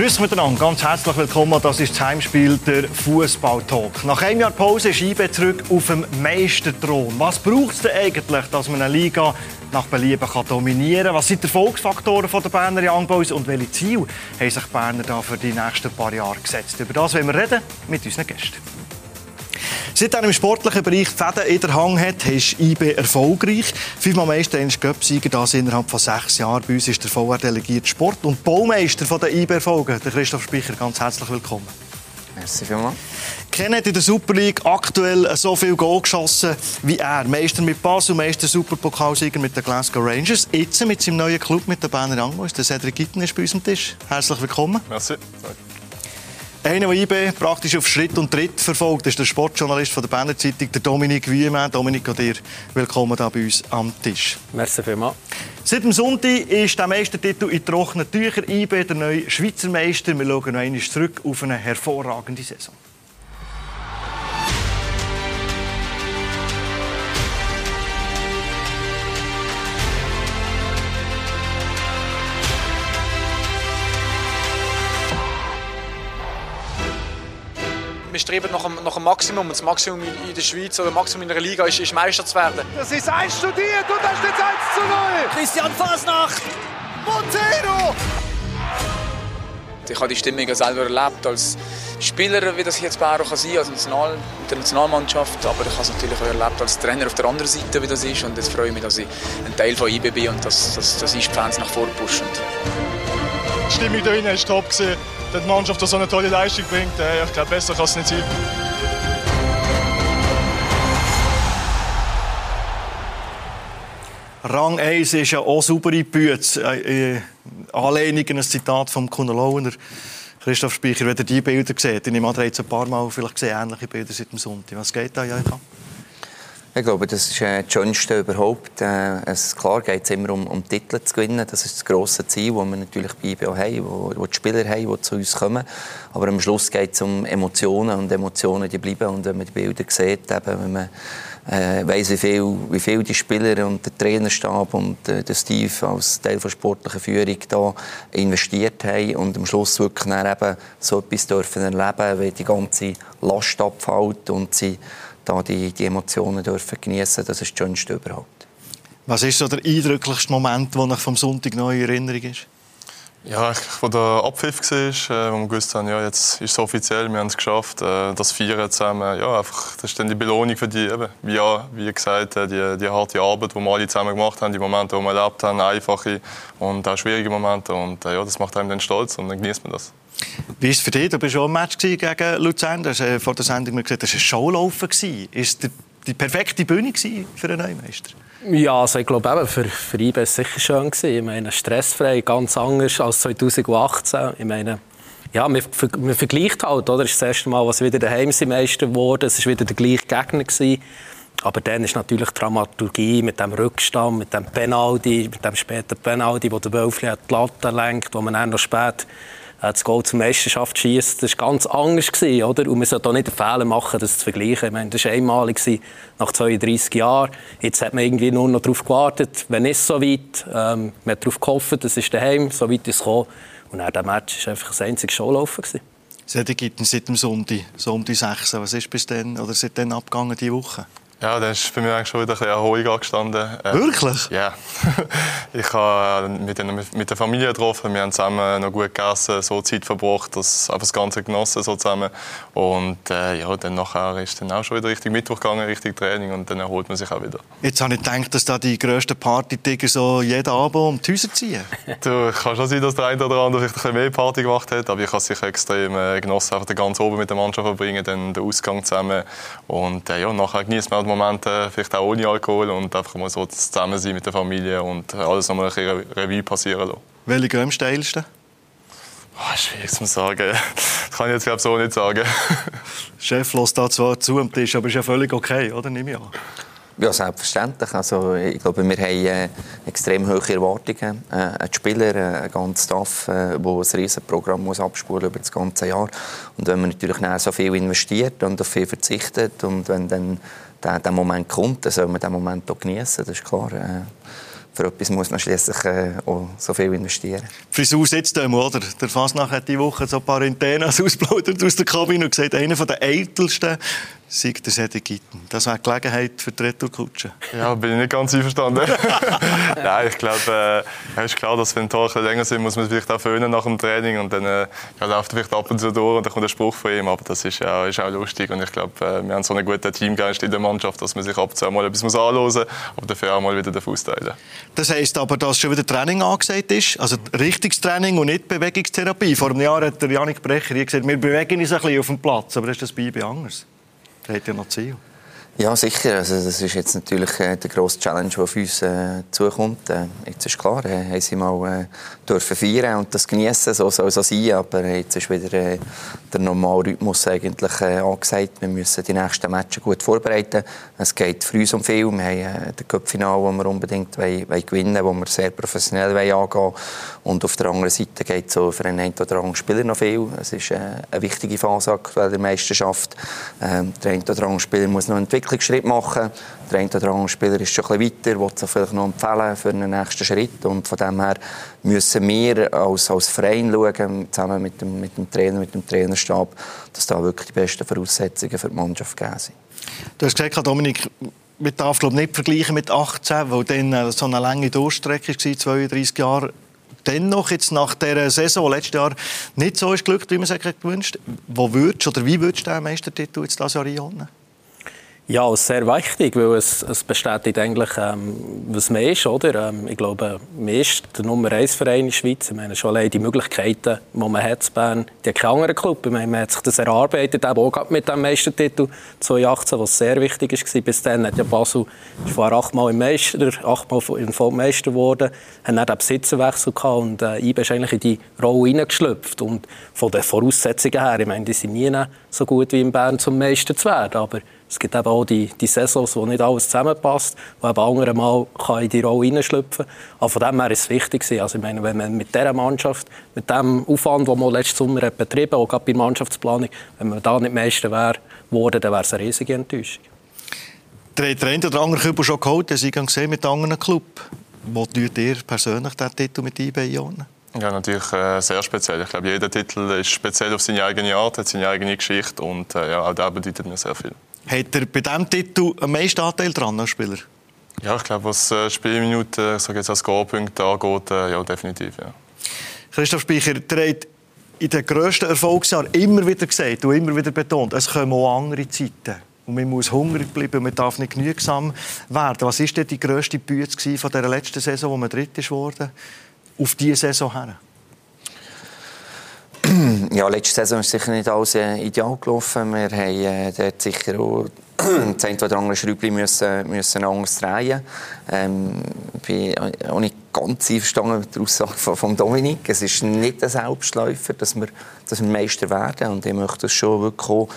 Grüß miteinander, ganz herzlich willkommen. Das ist das Heimspiel der Fußball-Talk. Nach einem Jahr Pause ist IB zurück auf dem Meisterthron. Was braucht es denn eigentlich, dass man eine Liga nach Belieben kann dominieren kann? Was sind die Erfolgsfaktoren der Berner Young Boys und welche Ziele haben sich die Berner da für die nächsten paar Jahre gesetzt? Über das wollen wir reden mit unseren Gästen. Seit er im sportlichen Bereich Fäden in der Hand hat, ist IB erfolgreich. Fünfmal Meister, einmal Göpsieger, das innerhalb von sechs Jahren. Bei uns ist der VR delegiert Sport und Baumeister von der IB-Erfolgen, der Christoph Speicher. Ganz herzlich willkommen. Merci vielmals. Ken hat in der Super League aktuell so viel Goal geschossen wie er. Meister mit Basel, Meister Superpokalsieger mit den Glasgow Rangers. Jetzt mit seinem neuen Club, mit der Berner Boys. Der Cedric Gitten ist bei uns am Tisch. Herzlich willkommen. Merci. Einer, der IB praktisch auf Schritt und Tritt verfolgt, ist der Sportjournalist von der Berner Zeitung, der Dominik Wiemann. Dominik, auch dir willkommen hier bei uns am Tisch. Merci vielmals. Seit dem Sonntag ist der Meistertitel in trockenen Tüchern. IB, der neue Schweizer Meister. Wir schauen noch einmal zurück auf eine hervorragende Saison. Wir streben nach einem, nach einem Maximum. Und das Maximum in der Schweiz oder das Maximum in einer Liga ist, ist Meister zu werden. Das ist einstudiert und da steht 1 zu 0. Christian Fasnacht. Montero. Ich habe die Stimmung ja selber erlebt als Spieler, wie das jetzt bei Aero kann sein als National, der Nationalmannschaft. Aber ich habe es natürlich auch erlebt als Trainer auf der anderen Seite, wie das ist. Und jetzt freue ich mich, dass ich ein Teil von IB bin und dass, dass, dass ich die Fans nach vorne pushen. Die Stimmung da drinnen war top. Gewesen. Dass die Mannschaft so eine tolle Leistung bringt, ich glaube, besser kann es nicht sein. Rang 1 ist ja auch saubere Bütze. Äh, äh, Anlehnung an ein Zitat von Kuno Launer. Christoph Speicher, wenn ihr diese Bilder seht, ich nehme an, ihr ein paar Mal vielleicht gesehen, ähnliche Bilder seit dem Sonntag. Was geht da, Joika? Ich glaube, das ist äh, das Schönste überhaupt. Äh, es, klar geht es immer um, um Titel zu gewinnen. Das ist das grosse Ziel, das wir natürlich bei IBO haben, wo, wo die Spieler haben, die zu uns kommen. Aber am Schluss geht es um Emotionen und Emotionen, die bleiben. Und wenn man die Bilder sieht, eben, wenn man äh, weiss, wie viel, wie viel die Spieler und der Trainerstab und äh, der Steve als Teil der sportlichen Führung da investiert haben und am Schluss wirklich eben so etwas dürfen erleben, wie die ganze Last abfällt und sie da die, die Emotionen dürfen genießen, das ist das Schönste überhaupt. Was ist so der eindrücklichste Moment, der nach vom Sonntag noch in Erinnerung ist? Ja, wo der Abpfiff war, äh, wo wir gewusst haben, ja, jetzt ist es offiziell, wir haben es geschafft, äh, das Feiern zusammen, ja, einfach, das ist dann die Belohnung für die, eben, wie, ja, wie gesagt, äh, die, die harte Arbeit, die wir alle zusammen gemacht haben, die Momente, die wir erlebt haben, einfache und auch schwierige Momente und ja, das macht einem dann stolz und dann genießt man das. Wie war es für dich? Du warst auch im Match gegen Luzern. Du hast äh, vor der Sendung gesagt, das war ein Showlaufen. Ist das die perfekte Bühne für einen Neumeister? Ja, also ich glaube, eben, für, für IB war es sicher schön. Gewesen. Ich meine, stressfrei, ganz anders als 2018. Ich meine, ja, man, man vergleicht halt, oder? Das ist das erste Mal, was wieder der Heimsemeister wurde. Es war wieder der gleiche Gegner. Gewesen. Aber dann ist natürlich Dramaturgie mit dem Rückstand, mit dem Penalty, mit dem späten Penalty, wo der Wölfli die Latte lenkt, wo man dann noch spät das Goal zur Meisterschaft schießt, das war ganz anders gewesen, oder? Und man sollte auch nicht den Fehler machen, das zu vergleichen. Ich meine, das war einmalig nach 32 Jahren. Jetzt hat man irgendwie nur noch darauf gewartet, wenn es so weit. Ähm, man hat darauf gehofft, das ist daheim, so weit es gekommen. Und dann der Match war einfach das einzige Showlaufen gewesen. Seit seit dem Sonntag, so die 6. Was ist bis dann, oder seit dann abgegangen diese Woche? Ja, dann ist bei mir eigentlich schon wieder ein bisschen Erholung angestanden. Äh, Wirklich? Ja. ich habe mit, mit der Familie getroffen, wir haben zusammen noch gut gegessen, so Zeit verbracht, das, einfach das Ganze genossen so zusammen. Und äh, ja, dann nachher ist dann auch schon wieder richtig Mittwoch gegangen, richtig Training und dann erholt man sich auch wieder. Jetzt habe ich gedacht, dass da die grössten Party-Tiger so jeden Abend um die Häuser ziehen. du, kann schon sein, dass der eine oder andere vielleicht ein bisschen mehr Party gemacht hat, aber ich habe es sicher extrem äh, genossen, einfach den ganzen Oben mit der Mannschaft verbringen, dann den Ausgang zusammen und äh, ja, nachher genießt man auch Momente, vielleicht auch ohne Alkohol und einfach mal so zusammen sein mit der Familie und alles nochmal ein bisschen Revue passieren lassen. Welche am steilsten? Oh, schwierig zu sagen. Das kann ich jetzt glaube so nicht sagen. Chef lässt da zwar zu am Tisch, aber ist ja völlig okay, oder? Nehme ich an. Ja, selbstverständlich. Also, ich glaube, wir haben äh, extrem hohe Erwartungen. Äh, ein Spieler, äh, ein ganzer Staff, äh, ein riesiges Programm muss abspulen über das ganze Jahr. Und wenn man natürlich so viel investiert und auf viel verzichtet und wenn dann der, der Moment kommt, dann soll man den Moment auch genießen. Das ist klar. Äh, für etwas muss man schließlich äh, auch so viel investieren. Frisur sitzt da oder? Der Fasnacht hat die Woche so ein paar Antennen ausgeplaudert aus der Kabine und gesagt, einer der ältesten sei der Sedi Gitten. Das wäre die Gelegenheit für die Retourkutsche. Ja, bin ich nicht ganz einverstanden. Nein, ich glaube, äh, ist klar, dass wenn die Tore länger sind, muss man vielleicht auch föhnen nach dem Training und dann äh, ja, läuft er vielleicht ab und zu durch und dann kommt ein Spruch von ihm. Aber das ist, ja, ist auch lustig und ich glaube, äh, wir haben so einen guten Teamgeist in der Mannschaft, dass man sich ab und zu mal etwas muss anhören muss, aber dafür auch mal wieder den Fuß teilen. Das heisst aber, dass schon wieder Training angesagt ist, also richtiges Training und nicht Bewegungstherapie. Vor einem Jahr hat der Janik Brecher gesagt, wir bewegen uns ein bisschen auf dem Platz, aber ist das bei ihm anders? Der hat ja noch Ziel. Ja, sicher. Also das ist jetzt natürlich äh, der grosse Challenge, der auf uns äh, zukommt. Äh, jetzt ist klar, äh, haben sie mal äh, dürfen feiern und das genießen, so soll es sein. Aber jetzt ist wieder äh, der normale Rhythmus eigentlich äh, angesagt. Wir müssen die nächsten Matches gut vorbereiten. Es geht für uns um viel. Wir haben äh, das Cup-Final, das wir unbedingt wollen, wollen gewinnen wollen, das wir sehr professionell wollen angehen Und auf der anderen Seite geht es so für einen oder anderen Spieler noch viel. Es ist äh, eine wichtige Phase aktuell der Meisterschaft. Ähm, der eine oder andere Spieler muss noch entwickeln Entwicklungsschritt machen. Der eine oder andere Spieler ist schon ein bisschen weiter, will es vielleicht noch empfehlen für einen nächsten Schritt. Und von dem her müssen wir als, als Verein schauen, zusammen mit dem, mit dem Trainer, mit dem Trainerstab, dass da wirklich die besten Voraussetzungen für die Mannschaft gegeben sind. Du hast gesagt, Dominik, man darf glaube nicht vergleichen mit 18, weil dann äh, so eine lange Durchstrecke war, 32 Jahre. Dennoch, jetzt nach dieser Saison, letztes Jahr, nicht so ist glücklich, wie man sich gewünscht Wo würdest, oder wie würdest du den Meistertitel jetzt dieses Jahr einholen? Ja, sehr wichtig, weil es, es bestätigt eigentlich, ähm, was man ist. Oder? Ähm, ich glaube, man ist der Nummer 1 Verein in der Schweiz. Ich meine, schon allein die Möglichkeiten, die man hat in Bern, die hat kein anderer Club. Ich meine, man hat sich das erarbeitet, auch mit dem Meistertitel 2018, was sehr wichtig war. Bis dann hat ja Basel war achtmal im Meister, achtmal im Vollmeister geworden, hat dann den Besitzerwechsel gehabt und äh, IBE ist eigentlich in die Rolle hineingeschlüpft. Und von den Voraussetzungen her, ich meine, die sind nie so gut wie in Bern zum Meister zu werden, aber es gibt eben auch die, die Saisons, wo nicht alles zusammenpasst, wo eben andere mal kann in die Rolle hineinschlüpfen kann. Aber von dem her ist es wichtig. Also ich meine, wenn man mit dieser Mannschaft, mit dem Aufwand, den man letzten Sommer hat betrieben hat, auch gerade bei der Mannschaftsplanung, wenn man da nicht Meister wäre, dann wäre es eine riesige Enttäuschung. Der Trainer oder andere Kübel schon geholt, Sie haben gesehen mit anderen Club. Wo tut ihr persönlich diesen Titel mit IB einordnen? Ja, natürlich äh, sehr speziell. Ich glaube, jeder Titel ist speziell auf seine eigene Art, hat seine eigene Geschichte und äh, ja, auch das bedeutet mir sehr viel. Hat er bei diesem Titel am meisten Anteil dran als Spieler? Ja, ich glaube, was äh, Spielminuten, sage jetzt als Scorepunkte angeht, äh, ja, definitiv. Ja. Christoph Speicher, der hat in den grössten Erfolgsjahren immer wieder gesagt und immer wieder betont, es kommen auch andere Zeiten. Und man muss hungrig bleiben man darf nicht genügsam werden. Was war denn die grösste Bütze von der letzten Saison, wo man dritt wurde, auf diese Saison her? Ja, letzte Saison ist sicher nicht alles äh, ideal gelaufen. Wir haben äh, dort sicher auch das eine oder andere Schräubchen müssen, müssen anders drehen. Ähm, bin auch nicht ganz einverstanden mit der Aussage von, von Dominik. Es ist nicht ein Selbstläufer, dass wir, dass wir Meister werden. Und ich möchte das schon wirklich auch,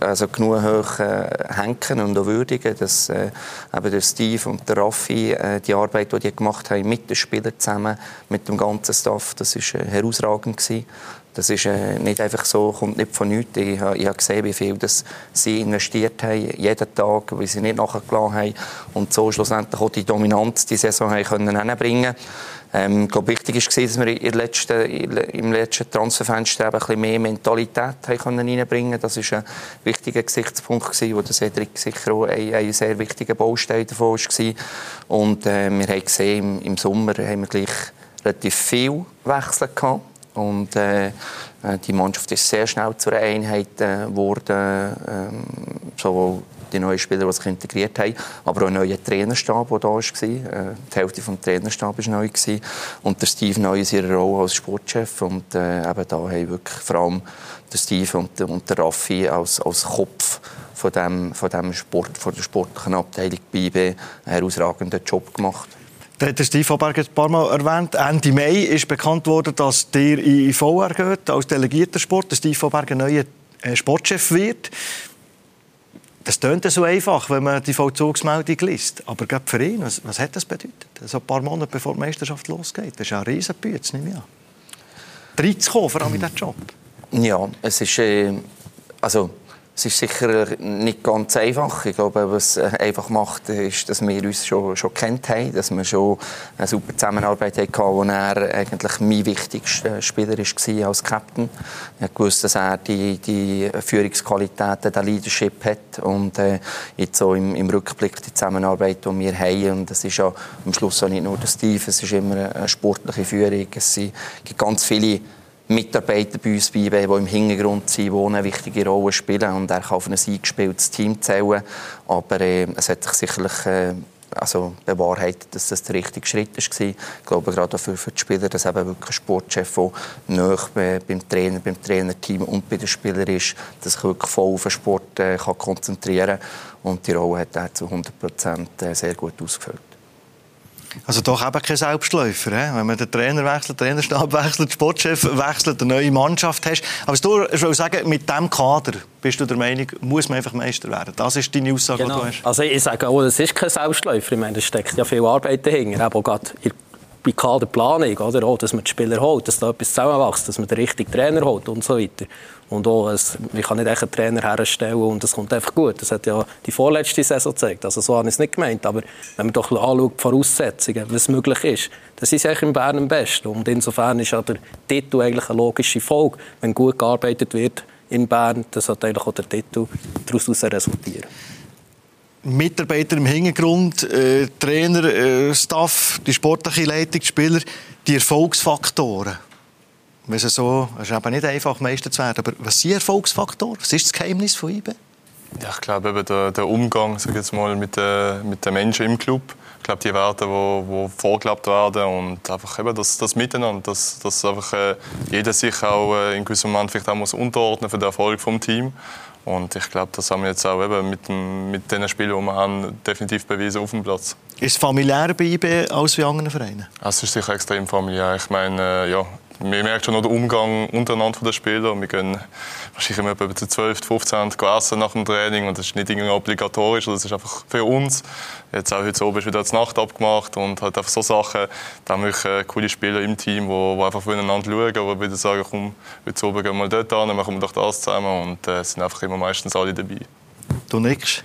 also genug hoch äh, hängen und auch würdigen, dass äh, eben der Steve und der Raffi äh, die Arbeit, die die gemacht haben, mit den Spielern zusammen, mit dem ganzen Staff, das war äh, herausragend gewesen. Das ist äh, nicht einfach so, kommt nicht von nichts. Ich, ich habe gesehen, wie viel das sie investiert haben, jeden Tag, wie sie nicht nachgelassen haben und so schlussendlich auch die Dominanz die Saison haben können hinbringen ähm, ich glaube, wichtig war, dass wir letzten, im letzten Transferfenster ein bisschen mehr Mentalität haben konnten. Das war ein wichtiger Gesichtspunkt, wo der Cedric sicher auch ein, ein sehr wichtiger Baustein davon war. Und äh, wir haben gesehen, im, im Sommer haben wir gleich relativ viel Wechsel gehabt. Und äh, die Mannschaft ist sehr schnell zu einer Einheit äh, geworden, ähm, sowohl die neuen Spieler, die sich integriert haben, aber auch ein neuer Trainerstab, der da war. Äh, die Hälfte des Trainerstabs war neu. Gewesen. Und der Steve neu in ihrer Rolle als Sportchef. Und äh, eben da haben wirklich vor allem der Steve und, und der Raffi als, als Kopf von dem, von dem Sport, von der sportlichen Abteilung bei IB einen herausragenden Job gemacht. Der hat Steve Faberg ein paar Mal erwähnt. Ende Mai ist bekannt worden, dass der in VR geht, als delegierter Sport. Der Steve Faberg ein neuer äh, Sportchef wird. Das klingt so einfach, wenn man die Vollzugsmeldung liest. Aber gerade für ihn, was, was hat das bedeutet? So ein paar Monate bevor die Meisterschaft losgeht. Das ist ein Riesenbütz, nehme ich an. Reinzukommen, vor allem in diesen Job. Ja, es ist... Äh, also es ist sicher nicht ganz einfach. Ich glaube, was einfach macht, ist, dass wir uns schon, schon kennt haben, dass wir schon eine super Zusammenarbeit hatten, wo er eigentlich mein wichtigster Spieler war als Captain. Ich wusste, dass er die, die Führungsqualitäten, den Leadership hat und äh, jetzt so im, im, Rückblick die Zusammenarbeit, die wir haben. Und das ist ja am Schluss auch nicht nur der Steve, es ist immer eine sportliche Führung. Es gibt ganz viele Mitarbeiter bei uns bei die im Hintergrund sind, die eine wichtige Rolle spielen. Und er kann auf ein eingespieltes Team zählen. Aber äh, es hat sich sicherlich äh, also bewahrheitet, dass das der richtige Schritt war. Ich glaube, gerade für, für die Spieler, dass eben wirklich ein Sportchef, der nahe beim Trainer, beim Trainerteam und bei den Spielern ist, dass sich wirklich voll auf den Sport äh, kann konzentrieren kann. Und die Rolle hat er zu 100 Prozent äh, sehr gut ausgefüllt. Also doch eben kein Selbstläufer. He? Wenn man den Trainer wechselt, den Trainerstab wechselt, den Sportchef wechselt, eine neue Mannschaft hast. Aber du ich will sagen, mit diesem Kader bist du der Meinung, muss man einfach Meister werden. Das ist deine Aussage, genau. die du hast. Also ich sage auch, das ist kein Selbstläufer. Ich meine, da steckt ja viel Arbeit dahinter. Auch gerade bei Kaderplanung, oder? Auch, dass man die Spieler holt, dass da etwas zusammenwächst, dass man den richtigen Trainer holt und so weiter. Und auch, es, man kann nicht einen Trainer herstellen und es kommt einfach gut. Das hat ja die vorletzte Saison gezeigt. Also so habe ich es nicht gemeint. Aber wenn man doch anschaut, die Voraussetzungen, was möglich ist, das ist eigentlich in Bern am besten. Und insofern ist ja der Titel eigentlich eine logische Folge. Wenn gut gearbeitet wird in Bern, dann sollte eigentlich auch der Titel daraus resultieren. Mitarbeiter im Hintergrund, äh, Trainer, äh, Staff, die sportliche Leitung, die Spieler, die Erfolgsfaktoren. Es ist, so, es ist eben nicht einfach, Meister zu werden. Aber was sind Erfolgsfaktoren? Was ist das Geheimnis von IBE? Ja, ich glaube, eben der, der Umgang sag jetzt mal, mit, den, mit den Menschen im Club. Ich glaube, die Werte, die, die vorgelebt werden und einfach eben das, das Miteinander, dass, dass einfach äh, jeder sich auch äh, in gewissem Moment vielleicht auch muss unterordnen für den Erfolg des Teams. Und ich glaube, das haben wir jetzt auch eben mit, dem, mit den Spielen, die wir haben, definitiv bewiesen auf dem Platz. Ist es familiärer bei IB als bei anderen Vereinen? Es ist sicher extrem familiär. Ich meine, äh, ja, man merkt schon noch den Umgang untereinander der Spieler. Wir gehen wahrscheinlich immer zu 12, 15 essen nach dem Training und das ist nicht irgendwie obligatorisch, das ist einfach für uns. Jetzt auch heute oben ist wieder die Nacht abgemacht und halt einfach so Sachen. Da haben wir äh, coole Spieler im Team, die, einfach voneinander schauen, die wieder sagen, komm, heute oben gehen wir mal dort an, machen wir doch das zusammen und äh, sind einfach immer meistens alle dabei. Du nix?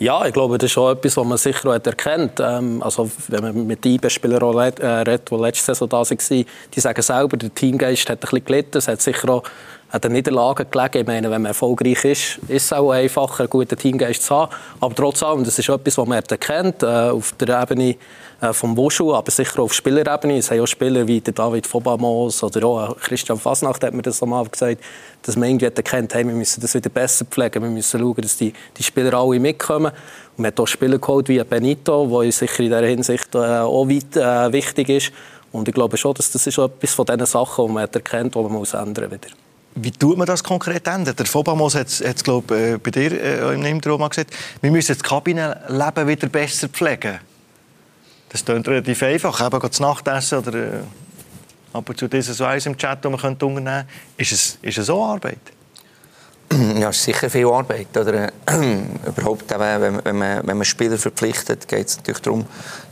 Ja, ich glaube, das ist auch etwas, was man sicher auch erkennt. Ähm, also, wenn man mit IB-Spielern redet, äh, die letzte Saison da waren, die sagen selber, der Teamgeist hat ein bisschen gelitten. Es hat sicher auch an den Niederlagen gelegen. Ich meine, wenn man erfolgreich ist, ist es auch einfacher, einen guten Teamgeist zu haben. Aber trotzdem, das ist etwas, was man erkennt, äh, auf der Ebene äh, vom Wushu, aber sicher auf Spielerebene. Es haben auch Spieler wie der David Fobamos oder auch Christian Fasnacht hat mir das einmal gesagt, dass man irgendwie erkennt, hey, wir müssen das wieder besser pflegen, wir müssen schauen, dass die, die Spieler alle mitkommen. Und man hat auch Spieler geholt wie Benito, der sicher in dieser Hinsicht äh, auch weit äh, wichtig ist. Und ich glaube schon, dass das ist etwas von diesen Sachen, die man erkennt, die man muss ändern muss. Wie tut man das konkret ändern? Der Fobamos hat es glaube äh, bei dir äh, im mal gesagt, wir müssen das Kabinenleben wieder besser pflegen. Das klingt relativ einfach, eben zu Nachtessen oder äh, ab und zu dieses Weiss im Chat, das man unternehmen könnte. Ist es, ist es so Arbeit? Ja, es ist sicher viel Arbeit. Oder, äh, überhaupt, wenn, wenn, man, wenn man Spieler verpflichtet, geht es natürlich darum,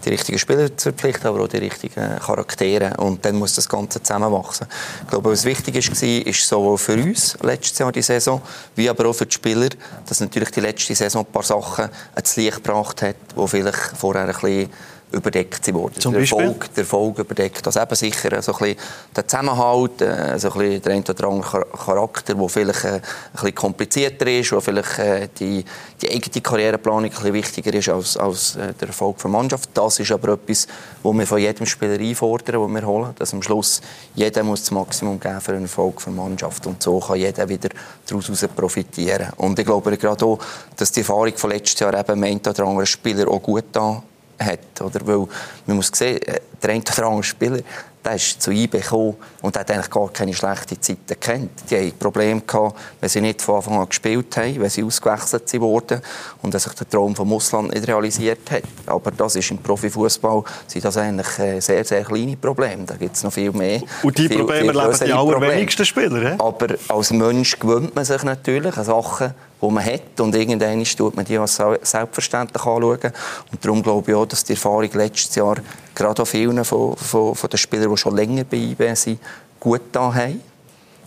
die richtigen Spieler zu verpflichten, aber auch die richtigen Charaktere. Und dann muss das Ganze zusammenwachsen. Ich glaube, was wichtig war, ist sowohl für uns letztes Jahr die Saison, wie aber auch für die Spieler, dass natürlich die letzte Saison ein paar Sachen ans Licht gebracht hat, die vielleicht vorher ein bisschen überdeckt sie worden. Zum der, Erfolg, der Erfolg überdeckt. Also eben sicher so ein bisschen der Zusammenhalt, äh, so ein bisschen der ein oder andere Charakter, der vielleicht äh, ein bisschen komplizierter ist, wo vielleicht äh, die, die eigene Karriereplanung ein bisschen wichtiger ist als, als der Erfolg der Mannschaft. Das ist aber etwas, was wir von jedem Spieler einfordern, den wir holen, dass am Schluss jeder muss das Maximum geben für einen Erfolg der Mannschaft und so kann jeder wieder daraus profitieren. Und ich glaube gerade auch, dass die Erfahrung von letztes Jahr eben meint oder andere Spieler auch gut da hat. Oder? Weil man muss sehen, äh, der eine oder andere Spieler der ist zu IB gekommen und hat eigentlich gar keine schlechten Zeiten gekannt. Die hatten Probleme gehabt, wenn sie nicht von Anfang an gespielt haben, wenn sie ausgewechselt wurden und dass sich der Traum vom Ausland nicht realisiert hat. Aber das ist im Profifußball sind das eigentlich äh, sehr, sehr kleine Probleme. Da gibt es noch viel mehr. Und die viel, Probleme erleben die allerwenigsten Spieler. He? Aber als Mensch gewöhnt man sich natürlich an Sachen, die man hat. Und irgendwann tut man die als selbstverständlich anschauen. Und darum glaube ich auch, dass die Erfahrung letztes Jahr gerade auch vielen von, von, von den Spielern, die schon länger bei IB sind, gut da haben.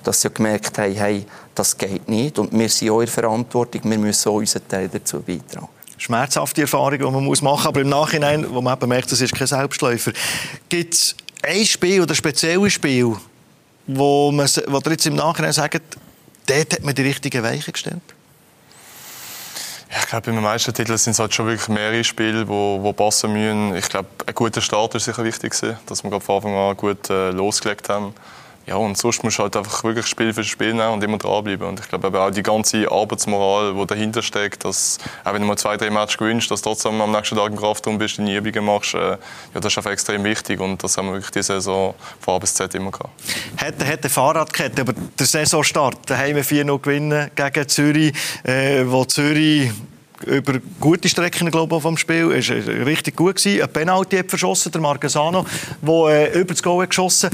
dass sie gemerkt haben, hey, das geht nicht und wir sind auch in Verantwortung, wir müssen auch unseren Teil dazu beitragen schmerzhafte Erfahrung, die man muss machen muss. Aber im Nachhinein, wo man eben merkt, das ist kein Selbstläufer, gibt es ein Spiel oder ein spezielles Spiel, wo, man, wo ihr jetzt im Nachhinein sagt, dort hat man die richtigen Weichen gestellt? Ich glaube, beim Meistertitel sind es halt schon wirklich mehrere Spiele, die wo passen müssen. Ich glaube, ein guter Start ist sicher wichtig, dass wir von Anfang an gut äh, losgelegt haben. Ja, und sonst musst du halt einfach wirklich Spiel für Spiel nehmen und immer dranbleiben. Und ich glaube auch die ganze Arbeitsmoral, die dahinter steckt, dass auch wenn du mal zwei, drei Matches gewinnst, dass du trotzdem am nächsten Tag im Kraftraum bist, deine Übungen machst, äh, ja, das ist einfach extrem wichtig. Und das haben wir wirklich diese Saison von A bis Z immer gehabt. Hätte, hätte Fahrradkette, aber der Saisonstart, daheim 4-0 gewinnen gegen Zürich, äh, wo Zürich über gute Strecken glaube ich, vom Spiel. Es richtig gut. Gewesen. Ein Penalty hat verschossen, der Marquesano, der äh, über das Goal hat geschossen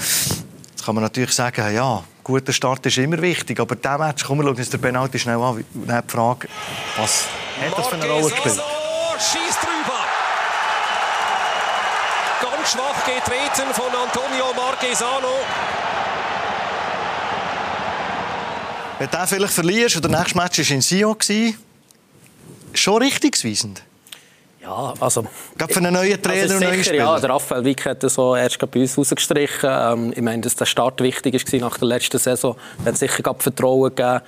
kann man natürlich sagen, ja, guter Start ist immer wichtig, aber der Match, komm, wir schauen uns den Penalty schnell an. Dann die Frage, was hat das für eine Rolle gespielt? Schießt drüber. Ganz schwach getreten von Antonio Marquesano. Wenn du den vielleicht verlierst, oder das nächste Match war in Sion, schon richtungsweisend. Ja, also... Gerade für einen neuen Trainer also und neuen Spieler. Ja, der Raphael Wick hat das so erst bei uns rausgestrichen. Ähm, ich meine, dass der Start wichtig war nach der letzten Saison. Er hat sicher Vertrauen gegeben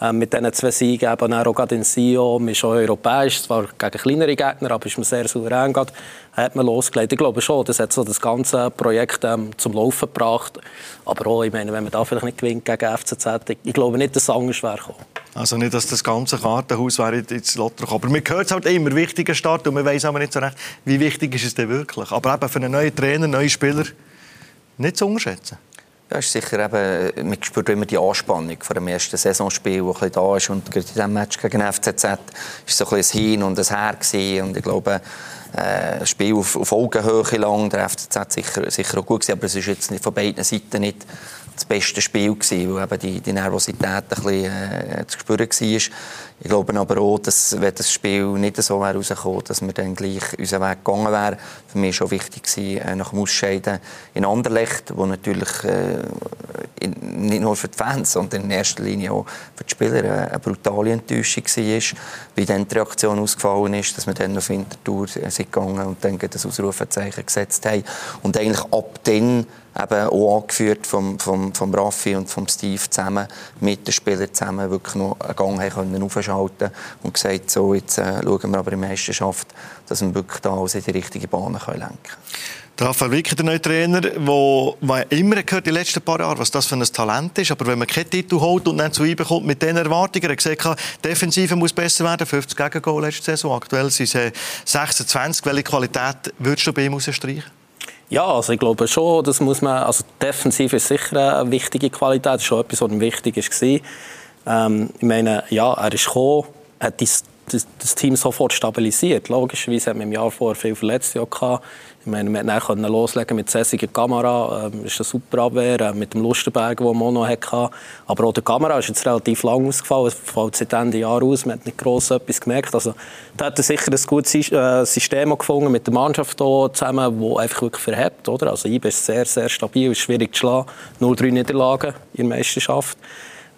ähm, mit diesen zwei Siegen, eben auch gerade in Sion, man ist auch europäisch, zwar gegen kleinere Gegner, aber ist man sehr souverän gerade, hat man losgelegt. Ich glaube schon, das hat so das ganze Projekt ähm, zum Laufen gebracht. Aber auch, ich meine, wenn man da vielleicht nicht gewinnt gegen FCZ, ich glaube nicht, dass es anders wäre gekommen. Also nicht, dass das ganze Kartenhaus wäre ins Lotto. Aber man hört es halt immer, wichtiger Start und man weiß aber nicht so recht, wie wichtig ist es denn wirklich. Aber eben für einen neuen Trainer, neue Spieler, nicht zu unterschätzen. Ja, ist sicher eben, man spürt immer die Anspannung vor dem ersten Saisonspiel, das da ist. Und gerade in diesem Match gegen FCZ war so ein, ein Hin und ein Her. Gewesen. Und ich glaube, äh, ein Spiel auf, auf Augenhöhe lang, der FCZ sicher, sicher auch gut gewesen, aber es ist jetzt nicht von beiden Seiten nicht das beste Spiel gewesen, weil eben die, die Nervosität ein bisschen äh, zu spüren war. Ich glaube aber auch, dass wenn das Spiel nicht so wäre dass wir dann gleich unseren Weg gegangen wären. Für mich war auch wichtig gewesen, äh, nach dem Ausscheiden in Anderlecht, wo natürlich äh, in, nicht nur für die Fans, sondern in erster Linie auch für die Spieler eine, eine brutale Enttäuschung war, wie dann die Reaktion ausgefallen ist, dass wir dann auf Winterthur sind gegangen und dann das Ausrufezeichen gesetzt haben. Und eigentlich ab dann eben auch angeführt vom, vom, vom Raffi und vom Steve zusammen, mit den Spielern zusammen, wirklich noch einen Gang haben können aufschalten und gesagt, so, jetzt äh, schauen wir aber in der Meisterschaft, dass wir wirklich da alles in die richtige Bahn können lenken können. Raphael Wicker, der neue Trainer, der immer gehört die letzten paar Jahre, was das für ein Talent ist. Aber wenn man keinen Titel holt und dann zu ihm kommt mit diesen Erwartungen, er hat gesagt, die Defensive muss besser werden, 50 Gegengol letzte Saison, aktuell sind es 26. Welche Qualität würdest du bei ihm streichen? Ja, also ich glaube schon, das muss man, also defensiv ist sicher eine wichtige Qualität, das ist schon etwas, was ihm wichtig war. Ähm, ich meine, ja, er ist gekommen, hat das, das, das Team sofort stabilisiert. Logischerweise hat man im Jahr vorher viel Verletzte gehabt. Ich meine, wir konnten loslegen mit Sessiger Kamera, ähm, ist eine super Abwehr, äh, mit dem Lustenberg, den noch hatte. Aber auch der Kamera ist jetzt relativ lang ausgefallen, es fällt seit Ende Jahr aus, man hat nicht gross etwas gemerkt. Also, da hat er sicher ein gutes äh, System gefunden mit der Mannschaft hier zusammen, das einfach wirklich verhebt. Oder? Also IBE ist sehr, sehr stabil, ist schwierig zu schlagen, 0-3 Niederlagen in der Meisterschaft.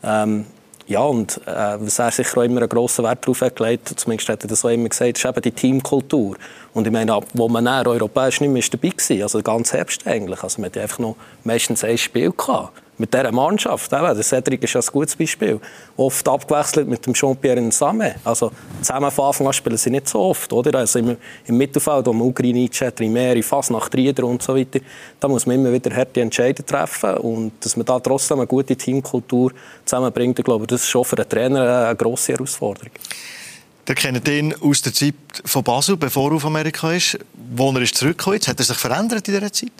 Ähm, ja, und äh, was er sicher auch immer einen grossen Wert darauf hat gelegt, zumindest hat er das auch immer gesagt, ist eben die Teamkultur. Und ich meine, wo man dann europäisch nicht mehr dabei war, also ganz Herbst eigentlich, also man hatte einfach noch meistens ein Spiel gehabt mit dieser Mannschaft. Der Cedric ist ein gutes Beispiel. Oft abgewechselt mit dem Jean-Pierre Nsame. Also zusammen von Anfang an spielen sie nicht so oft. Oder? Also im, im Mittelfeld, wo man Ugrinic hat, Rimeri, Fasnacht, Rieder und so weiter, da muss man immer wieder harte Entscheidungen treffen. Und dass man da trotzdem eine gute Teamkultur zusammenbringt, ich glaube, das ist schon für den Trainer eine grosse Herausforderung. Der kennt ihn aus der Zeit von Basel, bevor er auf Amerika ist. Wo er ist zurückgekommen ist, hat er sich verändert in dieser Zeit?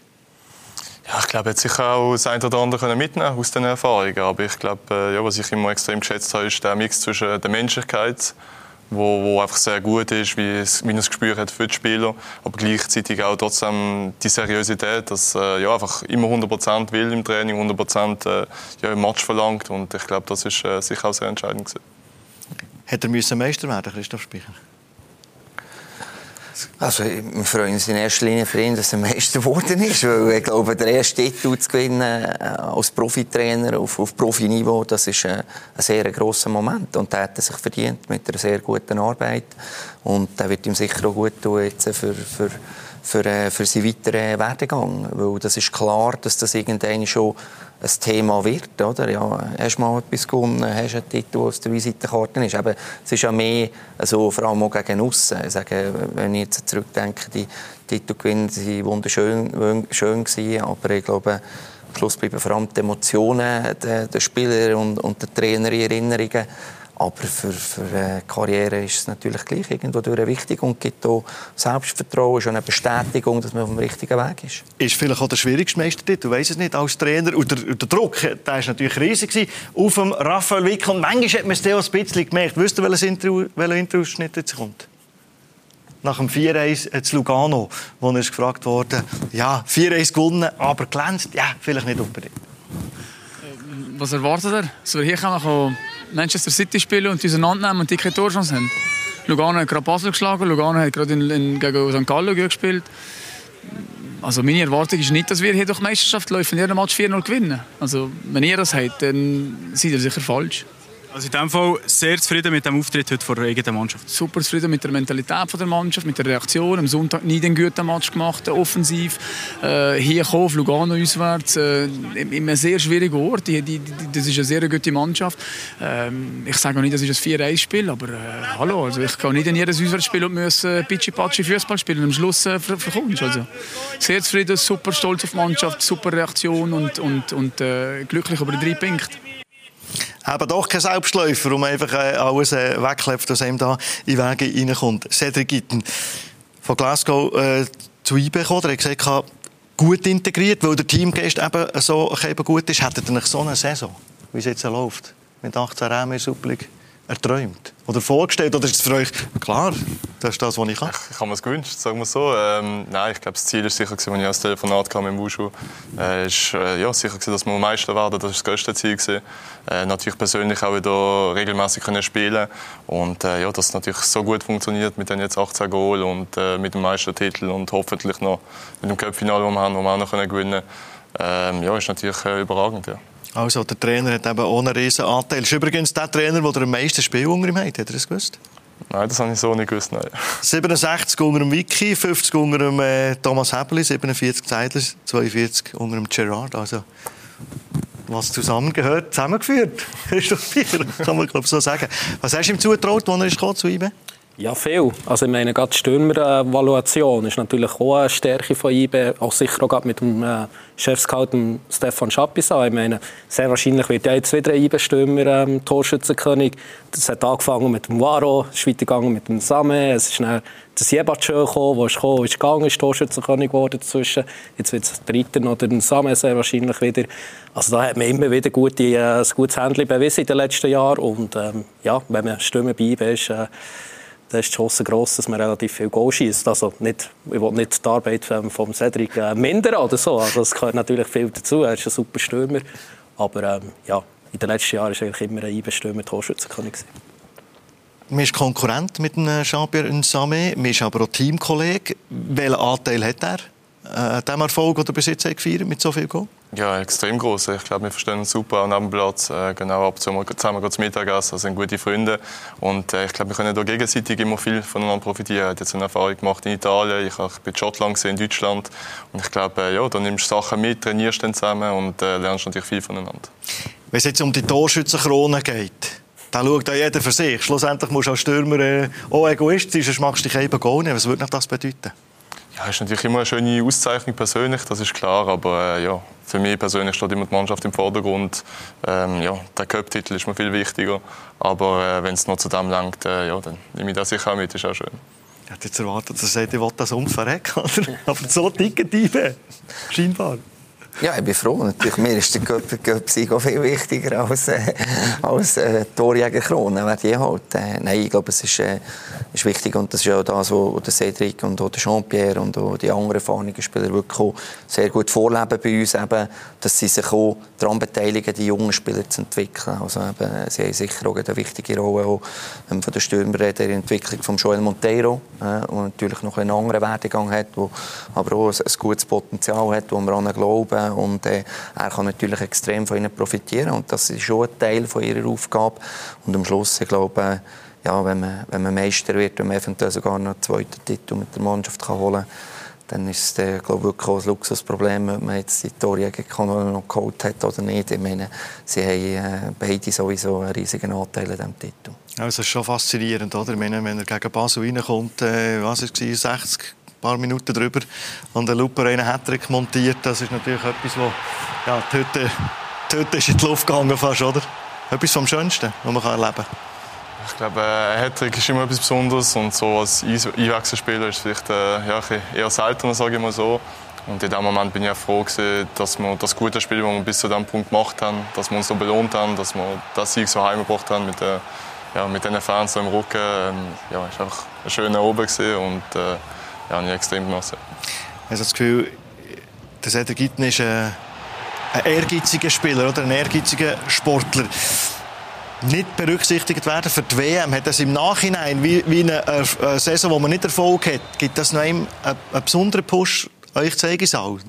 Ja, ich glaube, er hat sicher auch das eine oder andere mitnehmen aus diesen Erfahrungen. Aber ich glaube, äh, ja, was ich immer extrem geschätzt habe, ist der Mix zwischen der Menschlichkeit, wo, wo einfach sehr gut ist, wie, es, wie das Gespür hat für die Spieler, aber gleichzeitig auch trotzdem die Seriosität, dass äh, ja, einfach immer 100% will im Training, 100% äh, ja, im Match verlangt. Und ich glaube, das ist äh, sicher auch sehr entscheidend gewesen. Hätte er müssen Meister werden, Christoph Speicher? Also, wir freuen uns in erster Linie für ihn, dass er Meister geworden ist. Weil ich glaube, der erste Titel zu gewinnen äh, als Profitrainer auf, auf Profiniveau, das ist äh, ein sehr grosser Moment. Und der hat er sich verdient mit einer sehr guten Arbeit. Und der wird ihm sicher auch gut tun jetzt für, für, für, äh, für seinen weiteren Werdegang. Weil das ist klar, dass das irgendwann schon ein Thema wird. Oder? Ja, hast du mal etwas gewonnen, hast du einen Titel, der auf der Visitenkarte ist. Aber es ist ja mehr, also, vor allem auch gegen aussen. wenn ich jetzt zurückdenke, die Titelgewinne waren wunderschön schön gewesen, aber ich glaube, am Schluss bleiben vor allem die Emotionen der, der Spieler und, und der Trainer in Erinnerungen. Aber für, für eine Karriere ist es natürlich gleich irgendwo wichtig und gibt auch Selbstvertrauen, schon eine Bestätigung, dass man auf dem richtigen Weg ist. Ist vielleicht auch der schwierigste Meistertitel, weiß es nicht, als Trainer. Und der, der Druck, der war natürlich riesig auf dem Raphael Wick. Und manchmal hat man es auch ein bisschen gemerkt. Wisst ihr, welcher Interview, Interviewschnitt jetzt kommt? Nach dem 4-1 zu Lugano, wo er ist gefragt wurde, ja, 4-1 gewonnen, aber glänzt, ja, vielleicht nicht unbedingt. Was erwartet er? Wir hier kommen Manchester City spielen und uns auseinandernehmen und die keine Torchance haben. Lugano hat gerade Basel geschlagen, Lugano hat gerade in, in, gegen St. Gallen gespielt. Also meine Erwartung ist nicht, dass wir hier durch die Meisterschaft laufen und jeden Match 4-0 gewinnen. Also wenn ihr das habt, dann seid ihr sicher falsch. Also in diesem Fall sehr zufrieden mit dem Auftritt heute vor der eigenen Mannschaft. Super zufrieden mit der Mentalität der Mannschaft, mit der Reaktion. Am Sonntag nie den guten Match gemacht, offensiv. Äh, hier kommen, auf Lugano auswärts, äh, in einem sehr schwierigen Ort. Die, die, die, das ist eine sehr gute Mannschaft. Ähm, ich sage auch nicht, das ist ein 4-1-Spiel, aber äh, hallo, also ich kann nicht in jedes Auswärtsspiel und muss äh, Pitschi-Patschi Fußball spielen und am Schluss äh, verkommst also Sehr zufrieden, super stolz auf die Mannschaft, super Reaktion und, und, und äh, glücklich über die drei Punkte eben doch kein Selbstläufer, um einfach äh, alles äh, wegklebt, was ihm da in Wege reinkommt. Cedric Gitten von Glasgow äh, zu IB gekommen, er gesagt, gut integriert, weil der Teamgeist eben so eben gut ist. Hättet ihr so eine Saison, wie es jetzt läuft, mit 18 Räumen in Super League, erträumt? Oder vorgestellt? Oder ist es für euch klar, das ist das, was ich kann? Ich, habe mir es gewünscht, sagen wir so. Ähm, nein, ich glaube, das Ziel ist sicher, als ich das Telefonat kam mit Wushu, äh, äh, ja, sicher gewesen, dass wir Meister werden. Das war das größte Ziel. Äh, natürlich persönlich auch wieder regelmäßig können spielen und äh, ja, dass es natürlich so gut funktioniert mit den jetzt 18 Goal und äh, mit dem Meistertitel und hoffentlich noch mit dem Cup-Finale, das wir haben, wo wir auch noch gewinnen können. Ähm, ja, ist natürlich äh, überragend. Ja. Also, der Trainer hat eben ohne riesen Anteil. Das ist übrigens der Trainer, der am meisten Spiel unter ihm hat. Hat er das gewusst? Nein, das habe ich so nicht gewusst. Nein. 67 unter dem Vicky, 50 unter dem äh, Thomas Hebeli, 47 Zeidler, 42 unter dem Gerard. Also, was zusammengehört, zusammengeführt. Christoph Bier, kann man glaube so sagen. Was hast du ihm zugetraut, als er zu IBE? Ja, viel. Also ich meine, gerade die Stürmer-Evaluation ist natürlich auch eine Stärke von IBE, auch sicher auch mit dem äh, Chefscout Stefan Schapisa. Ich meine, sehr wahrscheinlich wird ja jetzt wieder ein IBE-Stürmer ähm, Torschützenkönig. Das hat angefangen mit dem Waro, es ist weitergegangen mit dem Same, es ist dann der Siebatschö gekommen, der ist gekommen, ist gegangen, ist Torschützenkönig geworden dazwischen. Jetzt wird es der Dritte oder der Same sehr wahrscheinlich wieder. Also da hat man immer wieder gute, äh, ein gutes Händchen bewiesen in den letzten Jahren und ähm, ja, wenn man Stürmer bei ist, äh, dann ist die Chance gross, dass man relativ viel Goal schießt. Also nicht, ich will nicht die Arbeit von Cedric äh, mindern oder so. Also es gehört natürlich viel dazu. Er ist ein super Stürmer. Aber ähm, ja, in den letzten Jahren war er immer ein Einbestürmer Torschützenkönig. Man ist Konkurrent mit Jean-Pierre Nsame, man ist aber auch Teamkollege. Welchen Anteil hat er äh, dem Erfolg, den er bis jetzt gefeiert mit so viel Goal? Ja, extrem groß. Ich glaube, wir verstehen uns super am Nebenplatz. Äh, genau, ab und zu zusammen zu Mittagessen, sind gute Freunde. Und äh, ich glaube, wir können da gegenseitig immer viel voneinander profitieren. Er hat jetzt eine Erfahrung gemacht in Italien, ich, ich bin in Schottland, gesehen, in Deutschland. Und ich glaube, äh, ja, da nimmst du Sachen mit, trainierst dann zusammen und äh, lernst natürlich viel voneinander. Wenn es jetzt um die Torschützenkrone geht, dann schaut ja jeder für sich. Schlussendlich musst du als Stürmer äh, auch Egoist sein, sonst machst du dich eben gar nicht. Was würde das bedeuten? Ja, ist natürlich immer eine schöne Auszeichnung persönlich, das ist klar, aber äh, ja, für mich persönlich steht immer die Mannschaft im Vordergrund. Ähm, ja, der Cup-Titel ist mir viel wichtiger, aber äh, wenn es noch zu dem langt, äh, ja, dann nehme ich das sicher auch mit, ist auch schön. Ich hätte jetzt erwartet, dass er sagt, ich will das ums verrecken, aber so ticken die scheinbar. Ja, ich bin froh. Natürlich, mir ist der auch viel wichtiger als, äh, als äh, Torjägerkrone, wer die halt. Äh, nein, ich glaube, es ist, äh, ist wichtig und das ist auch das, was der Cedric und auch der Jean-Pierre und auch die anderen erfahrenen Spieler wirklich sehr gut vorleben bei uns, eben, dass sie sich auch daran beteiligen, die jungen Spieler zu entwickeln. Also, eben, sie haben sicher auch eine wichtige Rolle auch, ähm, von der Stürmer in der Entwicklung von Joel Monteiro, äh, der natürlich noch einen anderen Werdegang hat, wo aber auch ein, ein gutes Potenzial hat, wo wir an glauben und äh, er kann natürlich extrem von ihnen profitieren und das ist schon ein Teil von ihrer Aufgabe und am Schluss, ich glaube, ja, wenn, man, wenn man Meister wird und man eventuell sogar noch einen zweiten Titel mit der Mannschaft kann holen dann ist es äh, glaube ich, wirklich auch ein Luxusproblem, ob man jetzt die Torjägerkanone noch geholt hat oder nicht. Ich meine, sie haben äh, beide sowieso einen riesigen Anteil an diesem Titel. Also das ist schon faszinierend, oder? Ich meine, wenn er gegen Basel reinkommt, äh, was war es, 60 paar Minuten drüber und der Luper einen Hattrick montiert, das ist natürlich etwas, wo ja, die Hütte, die Hütte ist in die Luft gegangen fast, oder? Etwas vom Schönsten, was man erleben kann. Ich glaube, ein Hattrick ist immer etwas Besonderes und so als Einwechselspieler ist es vielleicht äh, ja, eher seltener, sage ich mal so. Und in dem Moment bin ich auch froh, gewesen, dass wir das gute Spiel, das wir bis zu diesem Punkt gemacht haben, dass wir uns so belohnt haben, dass wir das Sieg so heimgebracht haben mit, äh, ja, mit den Fans im Rücken. Ähm, ja, es war einfach ein schöner Oben und äh, ja, habe ich extrem genossen. Ich das Gefühl, der Cedric Gitten ist ein, ein ehrgeiziger Spieler oder ein ehrgeiziger Sportler. Nicht berücksichtigt werden für die WM, hat das im Nachhinein, wie, wie eine, eine Saison, wo man nicht Erfolg hat, gibt das noch einen, einen besonderen Push euch zeigen soll?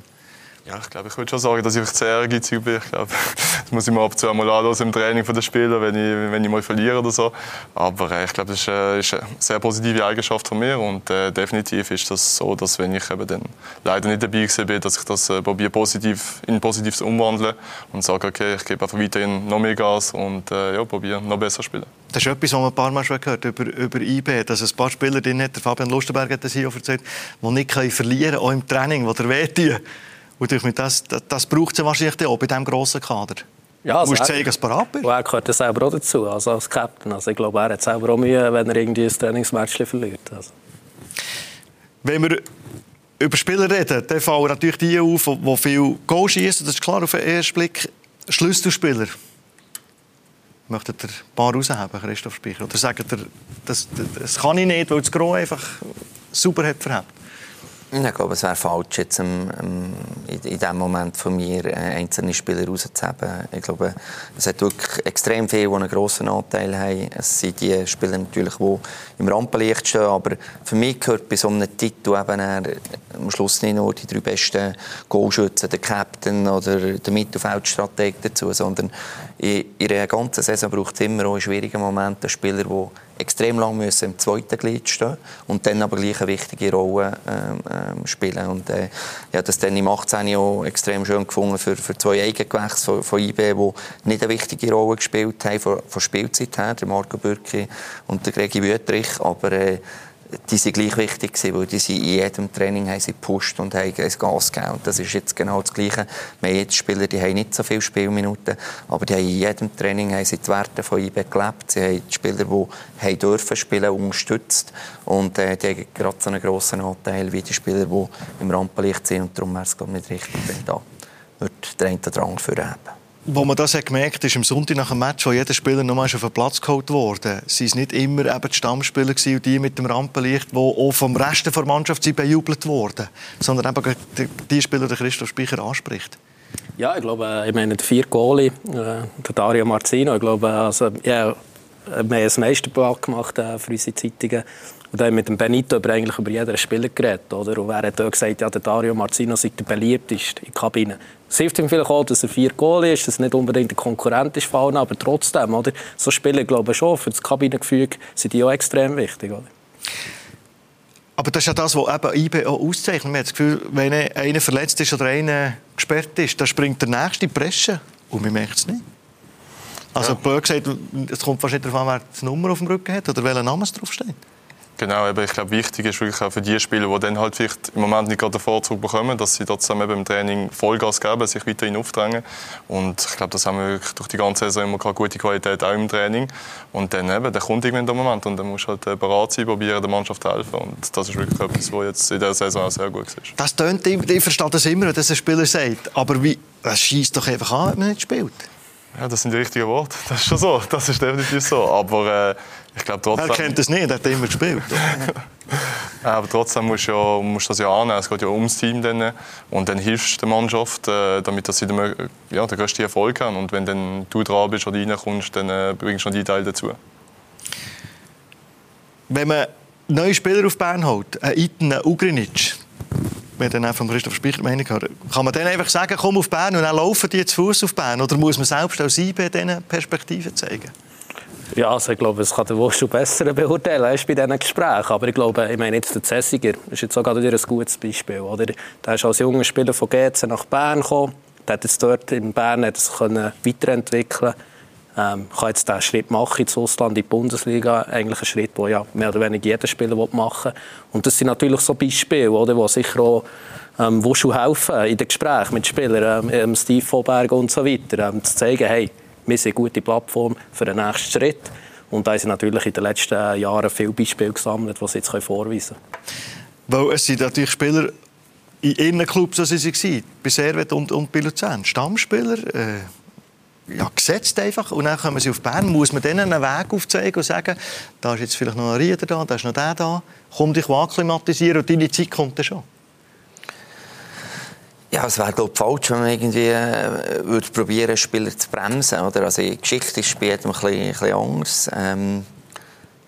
Ja, ich glaube, ich würde schon sagen, dass ich sehr ehrgeizig bin. Ich glaube, das muss ich mir ab und zu mal anhören im Training der Spieler, wenn ich, wenn ich mal verliere oder so. Aber äh, ich glaube, das ist, äh, ist, eine sehr positive Eigenschaft von mir und äh, definitiv ist das so, dass wenn ich eben dann leider nicht dabei bin, dass ich das äh, probiere positiv in positives umwandeln und sage, okay, ich gebe einfach weiterhin noch mehr Gas und äh, ja, probiere noch besser zu spielen. Das ist etwas, was man ein paar Mal schon gehört über, über IB, dass ein paar Spieler drin hat, der Fabian Lustenberg hat das hier erzählt, die nicht verlieren können, auch im Training, die der wehtun. Und ich meine, das, das, braucht es wahrscheinlich auch bei diesem grossen Kader. Ja, also du musst zeigen, dass du parat bist. er gehört selber auch dazu, also als Captain. Also ich glaube, er hat selber auch Mühe, wenn er irgendwie ein Trainingsmatch verliert. Also. Wenn wir über Spieler reden, dann fallen natürlich die auf, die viel Goal schießen. Das ist klar auf den ersten Blick. Schlüsselspieler. Möchtet ihr ein paar rausheben, Christoph Speicher? Oder sagt ihr, das, das kann ich nicht, weil das Gros einfach super hat verhebt? Ich glaube, es wäre falsch, jetzt ähm, in, in diesem Moment von mir äh, einzelne Spieler rauszuheben. Ich glaube, es hat wirklich extrem viele, die einen grossen Anteil haben. Es sind die Spieler natürlich, die im Rampenlicht stehen, aber für mich gehört bei so einem Titel eben am Schluss nicht nur die drei besten Goalschützen, der Captain oder der Mittelfeldstrateg dazu, sondern in, in einer ganzen Saison braucht es immer auch in schwierigen Momenten einen Spieler, der extrem lang müssen im zweiten Glied stehen und dann aber gleich eine wichtige Rolle ähm, ähm, spielen. Und äh, ich habe das dann im 18. auch extrem schön gefunden für, für zwei Eigengewächse von, von IB, die nicht eine wichtige Rolle gespielt haben von, von Spielzeit her, der Marco Bürki und der Gregi Wüttrich, aber äh, die sind gleich wichtig gewesen, weil die sind in jedem Training haben sie gepusht und haben Gas gegeben. Und das ist jetzt genau das Gleiche. Wir haben jetzt Spieler, die haben nicht so viele Spielminuten, aber die haben in jedem Training haben sie die Werte von IB gelebt. Sie haben die Spieler, die haben dürfen spielen, unterstützt. Und äh, die haben gerade so einen grossen Anteil wie die Spieler, die im Rampenlicht sind. Und darum wäre es nicht richtig, wenn da wird der eine oder andere für haben. Wo man das hat ist, am Sonntag nach dem Match, wo jeder Spieler nochmal auf den Platz geholt wurde, sind es nicht immer eben die Stammspieler gewesen, die mit dem Rampenlicht, die auch vom Rest der Mannschaft bejubelt wurden, sondern eben die, die Spieler, die Christoph Speicher anspricht. Ja, ich glaube, äh, ich meine, der vier Goalie, äh, der Dario Marzino, ich glaube, also, wir haben ein Meisterball gemacht äh, für unsere Zeitungen. Und dann mit dem Benito über, eigentlich über jeden Spieler geredet. Oder? Und er hat auch gesagt, ja, der Dario Marzino sei der beliebteste in der Kabine. Es hilft ihm vielleicht auch, dass er vier Goal ist, dass er nicht unbedingt ein Konkurrent ist, fallen, aber trotzdem, oder? so Spieler, glaube ich schon, für das Kabinengefüge sind die auch extrem wichtig. Oder? Aber das ist ja das, was eben IB auch auszeichnet. Man hat das Gefühl, wenn einer verletzt ist oder einer gesperrt ist, dann springt der Nächste in die Presse und man merkt es nicht. Also ja. blöd gesagt, es kommt nicht darauf an, wer die Nummer auf dem Rücken hat oder welcher Name draufsteht. Genau, eben, ich glaube, wichtig ist wirklich auch für die Spieler, die dann halt vielleicht im Moment nicht gerade den Vorzug bekommen, dass sie trotzdem eben im Training Vollgas geben, sich weiterhin aufdrängen. Und ich glaube, das haben wir wirklich durch die ganze Saison immer gehabt, gute Qualität auch im Training. Und dann eben, dann kommt irgendwann der Moment und dann musst du halt äh, bereit sein, probieren, der Mannschaft zu helfen. Und das ist wirklich etwas, was jetzt in dieser Saison auch sehr gut ist. Das tönt, ich verstehe das immer, dass ein Spieler sagt, aber wie, es schießt doch einfach an, wenn man nicht spielt. Ja, das sind die richtigen Worte. Das ist schon so. Das ist definitiv so. Aber äh, ich glaube trotzdem... Er kennt das nicht, er hat immer gespielt. Aber trotzdem musst du, ja, musst das ja annehmen. Es geht ja ums Team. Dann. Und dann hilfst du der Mannschaft, äh, damit sie den, ja, den größten Erfolg haben. Und wenn dann du dran bist oder reinkommst, dann äh, bringst du noch die Teil dazu. Wenn man neue Spieler auf Bern holt, einen Iten, einen Ugrinic, wenn dann auch von Christoph Speicher Meinung hat, kann man dann einfach sagen, komm auf Bern und dann laufen die zu Fuß auf Bern? Oder muss man selbst als IB diese Perspektive zeigen? Ja, also ich glaube, es kann der Wurst besser beurteilen weißt, bei diesen Gesprächen. Aber ich glaube, ich meine jetzt der Zessiger ist jetzt auch gerade ein gutes Beispiel. Oder? Der ist als junger Spieler von GC nach Bern gekommen. Der hat jetzt dort in Bern hat es können ähm, kann jetzt diesen Schritt machen ins Ausland, in die Bundesliga. Eigentlich ein Schritt, den ja mehr oder weniger jeder Spieler machen will. Und das sind natürlich so Beispiele, die sicher auch ähm, wo schon helfen in den Gesprächen mit Spielern, ähm, Steve Vollberg und so weiter, ähm, zu zeigen, hey, wir sind eine gute Plattform für den nächsten Schritt. Und da haben sie natürlich in den letzten Jahren viele Beispiele gesammelt, die sie jetzt vorweisen können. Weil es sind natürlich Spieler in ihren Clubs, als sie waren, bei Servet und, und bei Luzern. Stammspieler, äh, ja, gesetzt einfach. Und dann kommen sie auf Bern, muss man denen einen Weg aufzeigen und sagen, da ist jetzt vielleicht noch ein Rieder da, da ist noch der da. Komm dich akklimatisieren und deine Zeit kommt dann schon. Ja, es wäre glaube falsch, wenn man irgendwie äh, würde probieren, Spieler zu bremsen. Oder? Also die Geschichte ist bei jedem ein bisschen, ein bisschen. Ähm,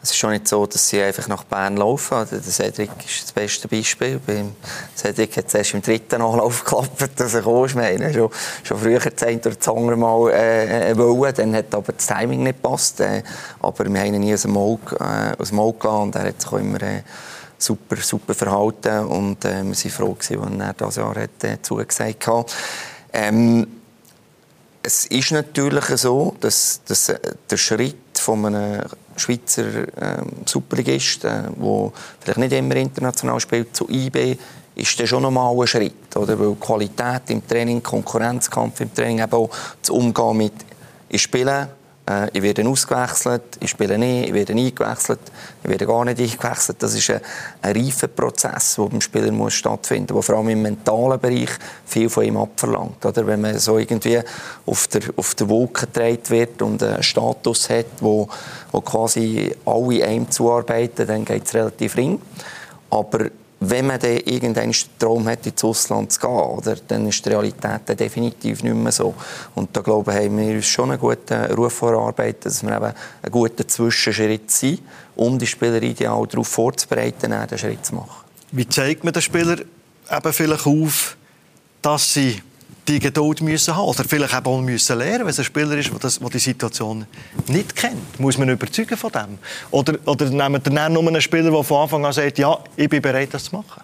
es ist schon nicht so, dass sie einfach nach Bern laufen. Der Cedric ist das beste Beispiel. Beim Cedric hat es erst im dritten Anlauf geklappt, dass er kam. Wir schon, schon früher das eine oder das andere Mal äh, äh, wollen. Dann hat aber das Timing nicht gepasst. Äh, aber wir haben ihn nie aus dem Auge, äh, gelassen. Und er hat sich auch immer... Äh, super, super verhalten und äh, wir waren froh, als er dieses Jahr hat, äh, zugesagt hat. Ähm, es ist natürlich so, dass, dass äh, der Schritt von einem Schweizer äh, Superligist, der äh, vielleicht nicht immer international spielt, zu IB, ist dann schon nochmal ein Schritt. Oder? Weil Qualität im Training, Konkurrenzkampf im Training, eben auch das Umgehen mit Spielen, äh, ich werde ausgewechselt, ich spiele nicht, ich werde eingewechselt, ich werde gar nicht eingewechselt. Das ist ein, ein reifer Prozess, der beim Spieler muss stattfinden muss, der vor allem im mentalen Bereich viel von ihm abverlangt. Oder? Wenn man so irgendwie auf der, auf der Wolke getragen wird und einen Status hat, wo, wo quasi alle einem zuarbeiten, dann geht es relativ ring. Aber wenn man dann irgendeinen Traum hat, ins Ausland zu gehen, oder, dann ist die Realität definitiv nicht mehr so. Und da glaube ich, haben wir uns schon einen guten Ruf vorarbeitet, dass wir eben einen guten Zwischenschritt sind, um die Spieler ideal darauf vorzubereiten, diesen Schritt zu machen. Wie zeigt man den Spieler eben vielleicht auf, dass sie die Geduld müssen haben oder vielleicht auch müssen lernen, wenn es ein Spieler ist, der die Situation nicht kennt. Muss man überzeugen von dem? Oder, oder nehmen wir nur einen Spieler, der von Anfang an sagt, ja, ich bin bereit, das zu machen?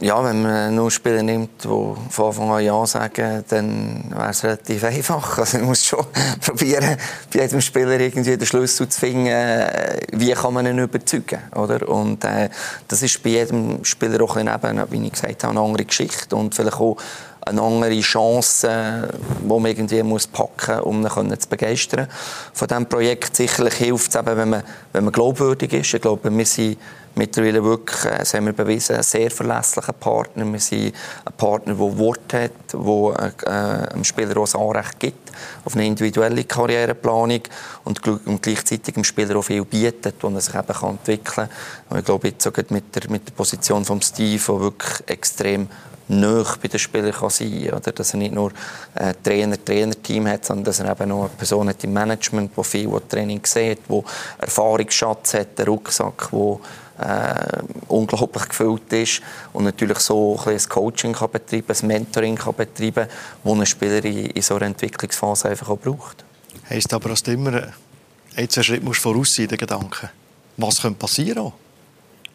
Ja, wenn man nur Spieler nimmt, die von Anfang an Ja sagen, dann wäre es relativ einfach. Also man muss schon probieren, bei jedem Spieler irgendwie den Schlüssel zu finden, äh, wie kann man ihn überzeugen. Oder? Und äh, das ist bei jedem Spieler auch ein bisschen, wie ich gesagt habe, eine andere Geschichte und vielleicht auch eine andere Chance, die man irgendwie muss packen muss, um ihn zu begeistern. Von diesem Projekt sicherlich hilft es eben, wenn man, wenn man glaubwürdig ist. Ich glaube, wir sind mittlerweile wirklich, äh, das haben wir bewiesen, ein sehr verlässlicher Partner. Wir sind ein Partner, der Wort hat, der äh, dem Spieler auch ein Anrecht gibt auf eine individuelle Karriereplanung und, gleichzeitig dem Spieler auch viel bietet, wo er sich eben entwickeln kann. Und ich glaube, jetzt sogar mit der, mit der Position von Steve, der wirklich extrem nah bei den Spielern kann sein kann. Dass er nicht nur ein Trainer-Trainer-Team hat, sondern dass er eben noch eine Person hat im Management, die viel Training sieht, die Erfahrungsschatz hat, einen Rucksack, der äh, unglaublich gefüllt ist und natürlich so ein, ein Coaching kann betreiben, ein Mentoring kann betreiben, das ein Spieler in, in so einer Entwicklungsphase einfach auch braucht. Heißt aber, dass du immer jetzt einen Schritt voraus sein, den Gedanken. Was könnte passieren?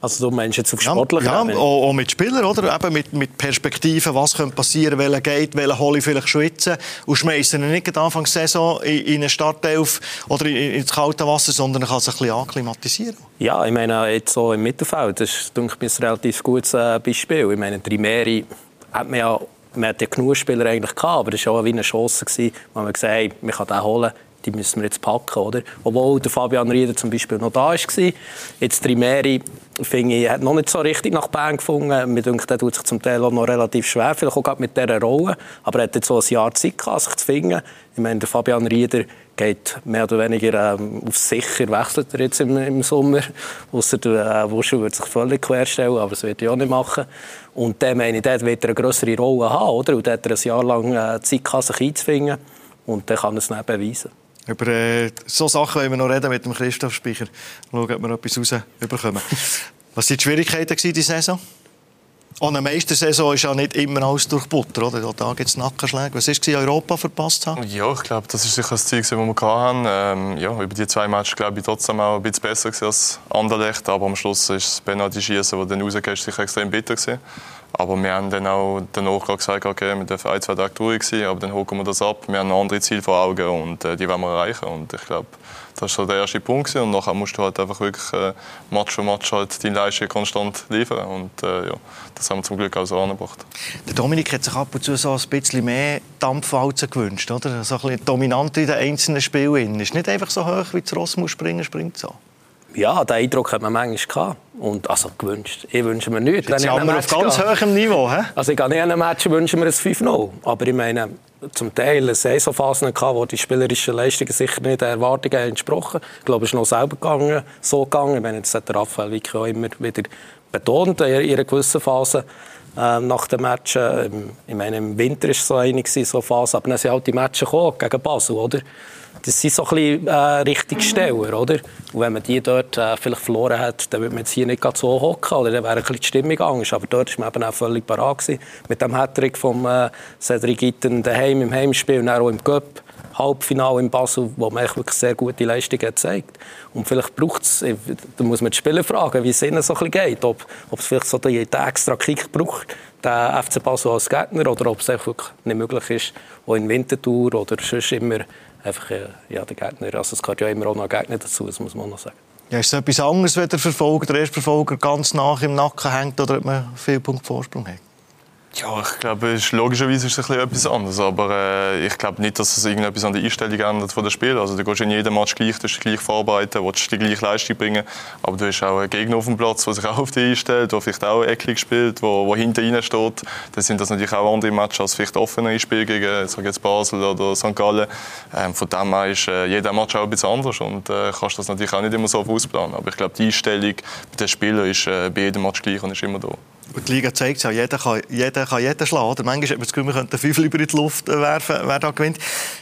Also du meinst jetzt auf Ja, sportlicher ja Ebene? auch, auch mit Spielern, oder? Eben mit, mit Perspektiven, was könnte passieren, welcher geht, welcher hole ich vielleicht schwitzen und schmeißen ihn nicht Anfang der Saison in, in eine Startelf oder in, ins kalte Wasser, sondern er kann sich ein bisschen akklimatisieren. Ja, ich meine, jetzt so im Mittelfeld, das ist, denke ich, ein relativ gutes äh, Beispiel. Ich meine, Trimeri hat man ja, man hat ja genug Spieler eigentlich gehabt, aber das war auch wie eine Chance, gewesen, wo man gesagt hat, man kann den holen, die müssen wir jetzt packen, oder? Obwohl der Fabian Rieder zum Beispiel noch da war. Jetzt Trimeri, finde ich, hat noch nicht so richtig nach Bern gefunden. Mir denkt, der tut sich zum Teil auch noch relativ schwer, vielleicht auch gerade mit dieser Rolle. Aber er hat jetzt so ein Jahr Zeit gehabt, sich zu finden. Ich meine, der Fabian Rieder geht mehr oder weniger ähm, auf sicher, wechselt er jetzt im, im Sommer. Ausser der äh, Wuschel wird sich völlig querstellen, aber das wird er auch nicht machen. Und der meine ich, dort wird er eine größere Rolle haben, oder? Und dort hat er ein Jahr lang äh, Zeit gehabt, sich einzufinden. Und dann kann er es dann beweisen. Über äh, so Sachen wollen wir noch reden mit dem Christoph Speicher. Schauen, ob wir etwas rausbekommen. Was waren die Schwierigkeiten diese Saison? An einer Meistersaison ist ja nicht immer alles durch Butter, oder? Da gibt es Nackenschläge. Was war es, Europa verpasst haben? Ja, ich glaube, das ist sicher das Ziel, das wir hatten. Ähm, ja, über die zwei Matches glaube ich trotzdem auch ein bisschen besser als Anderlecht. Aber am Schluss ist das Penalty-Schießen, das dann rausgeht, sicher extrem bitter gewesen. Aber wir haben dann auch danach gesagt, okay, wir dürfen ein, zwei Tage durch sein, aber dann hocken wir das ab. Wir haben ein anderes Ziel vor Augen und äh, die wollen wir erreichen. Und ich glaube, das war so der erste Punkt. Gewesen. Und nachher musst du halt einfach wirklich äh, Match für Match halt deine Leistung konstant liefern. Und äh, ja, das haben wir zum Glück auch so angebracht. Der Dominik hat sich ab und zu so ein bisschen mehr Dampfwalzen gewünscht, oder? So ein bisschen dominant in den einzelnen Spielen. Ist nicht einfach so hoch, wie das Ross muss springen, springt so. Ja, den Eindruck hat man manchmal gehabt. Und, also gewünscht. Ich wünsche mir nichts. Jetzt sind wir auf ganz gehe. hohem Niveau. He? Also ich gehe nicht an einem Match wünsche mir ein 5-0. Aber ich meine, zum Teil eine Saisonphase gehabt, wo die spielerischen Leistungen sicher nicht den Erwartungen haben entsprochen. Ich glaube, es ist noch selber gegangen, so gegangen. Ich meine, das hat der Raphael Vicky auch immer wieder betont in einer gewissen Phase äh, nach den Matchen. Ähm, Ich meine, im Winter war es so eine gewesen, so eine Phase, aber dann sind halt die Matches gekommen, gegen Basel, oder? Das sind so ein bisschen äh, Richtungssteller, oder? Und wenn man die dort äh, vielleicht verloren hat, dann würde man jetzt hier nicht gerade so hocken, oder dann wäre ein bisschen die Stimmung anders. Aber dort war man eben auch völlig parat. Mit dem Hattrick vom äh, Cedric Itten daheim im Heimspiel und auch im Cup. Halbfinale in Basel, wo man wirklich sehr gute Leistungen gezeigt Und vielleicht braucht es, da muss man die Spieler fragen, wie es ihnen so ein bisschen geht. Ob, ob es vielleicht so den, den extra Kick braucht, der FC Basel als Gegner, oder ob es einfach nicht möglich ist, auch in Winterthur oder sonst immer einfach äh, ja, der Gegner. Also es gehört ja immer auch noch Gegner dazu, das muss man noch sagen. Ja, ist es etwas anderes, wenn der Verfolger, der erste Verfolger ganz nach im Nacken hängt oder ob man viel Punkt Vorsprung hat? Ja, ich glaube, ist, logischerweise ist es ein etwas anderes. Aber äh, ich glaube nicht, dass es irgendetwas an der Einstellung ändert von den Spielen. Also, du gehst in jedem Match gleich, du dich gleich vorbereiten, willst die gleiche Leistung bringen. Aber du hast auch einen Gegner auf dem Platz, der sich auch auf dich einstellt, der vielleicht auch eckig spielt, der, der hinter ihnen steht. Dann sind das natürlich auch andere Matches als vielleicht offenere Spiele gegen sag jetzt Basel oder St. Gallen. Ähm, von dem her ist äh, jeder Match auch ein bisschen anders und äh, kannst das natürlich auch nicht immer so ausplanen. Aber ich glaube, die Einstellung bei den Spielern ist äh, bei jedem Match gleich und ist immer da. Die Liga zeigt es ja, jeder kann, jeder kann jeden schlagen. Oder? Manchmal hat man das Gefühl, man könnte fünf über in die Luft äh, werfen, wer da gewinnt.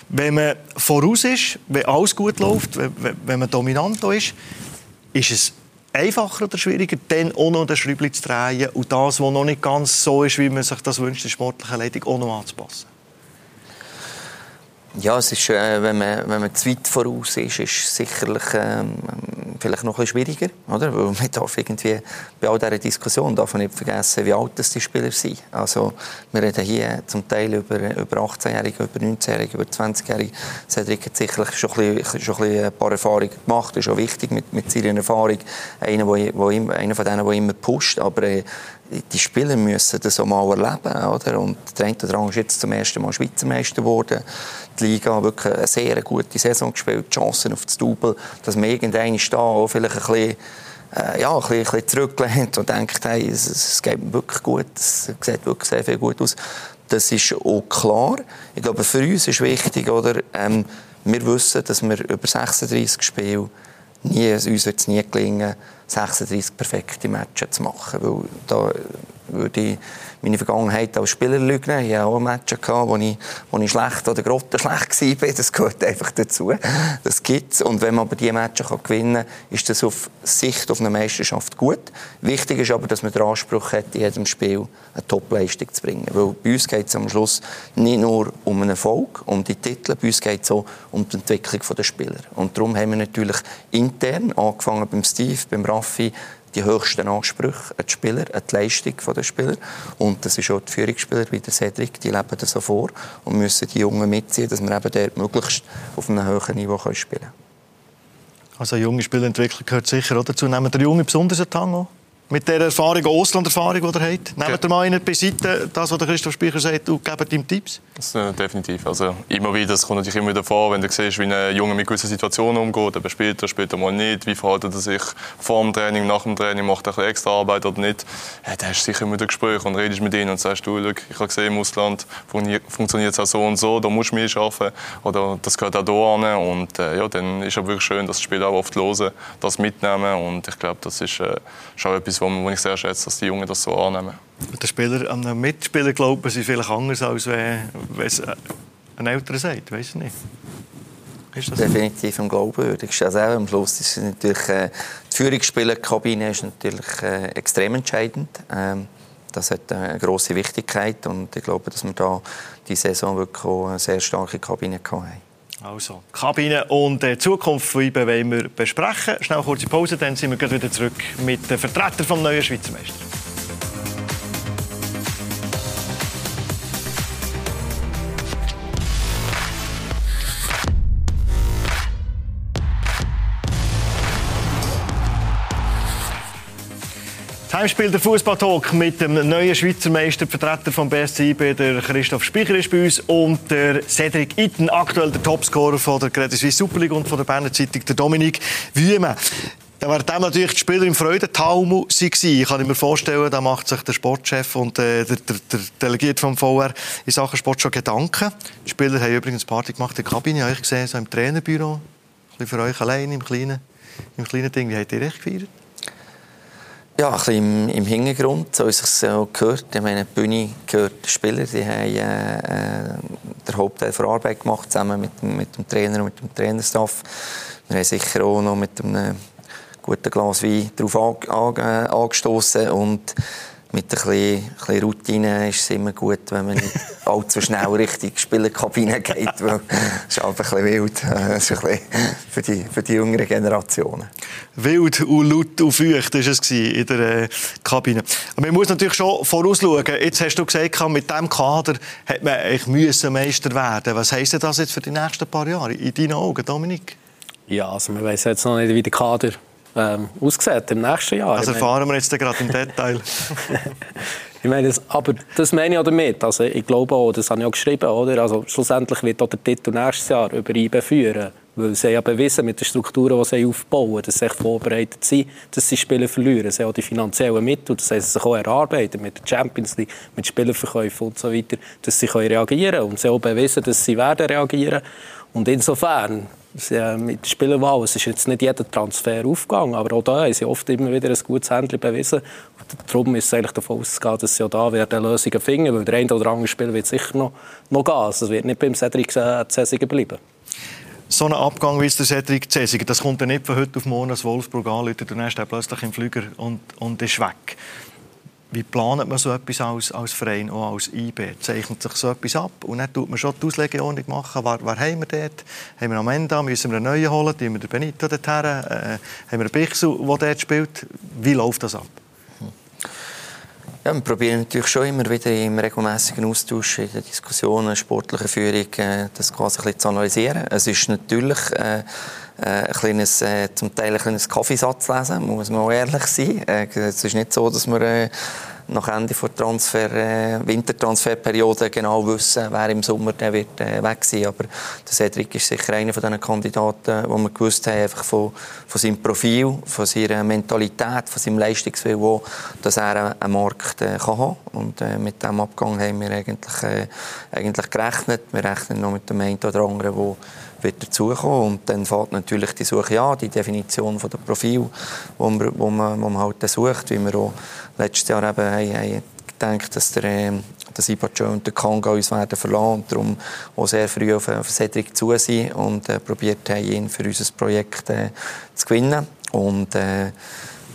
Wenn man voraus ist, wenn alles gut läuft, wenn, wenn man dominant ist, ist es einfacher oder schwieriger, dann auch noch den Schräubchen zu drehen und das, was noch nicht ganz so ist, wie man sich das wünscht, der sportlichen Leitung auch noch anzupassen. Ja, es ist, äh, wenn, man, wenn man zu weit voraus ist, ist es sicherlich ähm, vielleicht noch ein bisschen schwieriger. Oder? Weil man darf irgendwie bei all dieser Diskussion darf man nicht vergessen, wie alt die Spieler sind. Also, wir reden hier zum Teil über, über 18-Jährige, über 19-Jährige, über 20-Jährige. Cedric hat sicherlich schon ein, bisschen, schon ein, paar Erfahrungen gemacht. Das ist auch wichtig mit, mit seiner Erfahrung. Einer, wo, wo einer von denen, der immer pusht. Aber äh, die Spieler müssen das auch mal erleben. Oder? Und der eine oder ist jetzt zum ersten Mal Schweizer Meister geworden. Die Liga hat wirklich eine sehr gute Saison gespielt, die Chancen auf das Double, dass man irgendwann da auch vielleicht ein bisschen äh, ja, ein bisschen, ein bisschen zurücklehnt und denkt, hey, es, es geht wirklich gut, es sieht wirklich sehr viel gut aus. Das ist auch klar. Ich glaube, für uns ist wichtig, oder, ähm, wir wissen, dass wir über 36 Spiele nie, uns wird es nie gelingen, 36 perfekte Matches zu machen. Weil da würde ich meine Vergangenheit als Spieler lügen. Ich hatte auch Matches, wo ich, wo ich schlecht oder grottenschlecht war. Das gehört einfach dazu. Das gibt es. Und wenn man aber diese Matches gewinnen kann, ist das auf Sicht auf eine Meisterschaft gut. Wichtig ist aber, dass man den Anspruch hat, in jedem Spiel eine Top-Leistung zu bringen. Weil bei uns geht es am Schluss nicht nur um einen Erfolg, um die Titel, bei uns geht es auch um die Entwicklung der Spieler. Und darum haben wir natürlich intern, angefangen beim Steve, beim Raffi, die höchsten Ansprüche an die Spieler, an die Leistung der Spieler. Und das ist auch die Führungsspieler wie der Cedric, die leben das so vor und müssen die Jungen mitziehen, dass wir eben dort möglichst auf einem hohen Niveau spielen können. Also junge Spielentwicklung gehört sicher auch dazu. Nehmen der Junge besonders einen Tango? Mit der Erfahrung, Auslanderfahrung, die ihr habt? Nehmt ihr mal einen beiseite, das, was der Christoph Speicher sagt, und gebt ihm Tipps? Das, äh, definitiv. Also, immer wieder, das kommt natürlich immer wieder vor, wenn du siehst, wie ein Junge mit gewissen Situationen umgeht, eben später, später mal nicht, wie verhält er sich vor dem Training, nach dem Training, macht er extra Arbeit oder nicht, ja, da hast du sicher immer ein Gespräch und redest mit ihnen und sagst, du, ich habe gesehen, im Ausland funktioniert es auch so und so, da musst du mehr arbeiten. Oder das gehört auch hier an und äh, ja, dann ist es wirklich schön, dass die Spieler auch oft hören, das mitnehmen. Und ich glaube, das ist äh, schon etwas, wo ich sehr schätze, dass die Jungen das so annehmen. Der Spieler, an einen Mitspieler glauben sie vielleicht anders, als wenn, es ein Älterer sagt, weiß ich nicht. Definitiv am glaubwürdigsten. Also am Schluss ist natürlich äh, die Führungsspielerkabine ist natürlich äh, extrem entscheidend. Ähm, das hat eine große Wichtigkeit und ich glaube, dass wir da die Saison wirklich auch eine sehr starke Kabine hatten. Also, Kabine und die Zukunft von IBE wollen wir besprechen. Schnell kurze Pause, dann sind wir wieder zurück mit den Vertretern vom neuen Schweizer Meister. Heimspiel der Fußballtalk mit dem neuen Schweizer Meister, Vertreter vom BSC IB, der Christoph Speicher ist bei uns und der Cedric Itten, aktuell der Topscorer von der Credit Suisse Super League und von der Berner Zeitung, der Dominik Wüme. Da waren dem natürlich die Spieler im Freudental Ich kann mir vorstellen, da macht sich der Sportchef und äh, der, der, der Delegierte vom VR in Sachen Sport schon Gedanken. Die Spieler haben übrigens Party gemacht in der Kabine, habe ich gesehen, so im Trainerbüro. Ein bisschen für euch allein im kleinen, im kleinen Ding. Wie habt ihr echt gefeiert? Ja, ein bisschen im, im Hintergrund, so wie es sich gehört. Ich meine, die Bühne gehört den Spielern. Die haben äh, äh, den Hauptteil der Arbeit gemacht, zusammen mit, mit dem Trainer und mit dem Trainerstaff. Wir haben sicher auch noch mit einem guten Glas Wein darauf an, an, angestoßen und mit ein bisschen, ein bisschen Routine ist es immer gut, wenn man nicht allzu schnell Richtung Spielerkabine geht, weil es ist einfach ein bisschen wild. Das ist ein bisschen für die, für die jüngeren Generationen. Wild und laut und feucht war es in der äh, Kabine. Aber man muss natürlich schon vorausschauen. Jetzt hast du gesagt, mit diesem Kader hat man müssen Meister werden. Was heisst das jetzt für die nächsten paar Jahre in deinen Augen, Dominik? Ja, also man weiß jetzt noch nicht, wie der Kader ähm, aussieht im nächsten Jahr. Also fahren wir jetzt gerade im Detail. ich meine, das, aber das meine ich auch damit. Also ich glaube auch, das habe ich auch geschrieben, oder? Also schlussendlich wird auch der Titel nächstes Jahr über IBE führen. Weil sie ja bewiesen mit den Strukturen, die sie aufbauen, dass sie vorbereitet sind, dass sie Spiele verlieren. Sie haben auch die finanziellen Mittel, das heißt, sie sich auch erarbeiten mit der Champions League, mit Spielerverkäufen und so weiter, dass sie reagieren können. Und sie haben auch bewiesen, dass sie werden reagieren. Und insofern mit Spielerwahl. Es ist jetzt nicht jeder Transfer aufgegangen, aber auch da haben sie oft immer wieder ein gutes Händchen bewiesen. Und darum ist es eigentlich davon auszugehen, dass sie auch da werden Lösungen finden, weil der eine oder andere Spieler wird sicher noch, noch gehen. Also es wird nicht beim Cedric Cäsiger bleiben. So ein Abgang wie der Cedric Cäsiger, das kommt ja nicht von heute auf morgen als Wolfsburg an, dann ist er plötzlich im Flüger und, und ist weg. Wie plant man so etwas als, als Verein, auch als IB? Zeichnet sich so etwas ab und dann tut man schon die Auslegeordnung machen. Wer, wer haben wir dort? Haben wir am Ende, müssen wir einen neuen holen? Tun wir den Benito dorthin? Äh, haben wir einen Bichsu, der dort spielt? Wie läuft das ab? Ja, wir probieren natürlich schon immer wieder im regelmäßigen Austausch, in den Diskussionen, sportlicher Führung, äh, das quasi ein bisschen zu analysieren. Es ist natürlich äh, ein kleines, äh, zum Teil ein kleines Kaffeesatz lesen, muss man auch ehrlich sein. Äh, es ist nicht so, dass wir äh, nach Ende der Transfer, äh, Wintertransferperiode genau wissen, wer im Sommer der wird äh, weg sein. Aber der Cedric ist sicher einer von diesen Kandidaten, wo wir gewusst haben, einfach von, von seinem Profil, von seiner Mentalität, von seinem Leistungswillen, dass er einen Markt äh, kann haben Und äh, mit diesem Abgang haben wir eigentlich, äh, eigentlich gerechnet. Wir rechnen noch mit dem einen oder anderen, der wird dazukommen. Und dann fängt natürlich die Suche an, die Definition von der Profil, wo man, wo man, wo man halt sucht, wie wir auch letztes Jahr eben haben, haben gedacht, dass der, äh, dass Ibacho und der Kanga uns werden verlassen und darum auch sehr früh auf, auf Cedric zu sind und äh, probiert haben, ihn für unser Projekt äh, zu gewinnen. Und äh,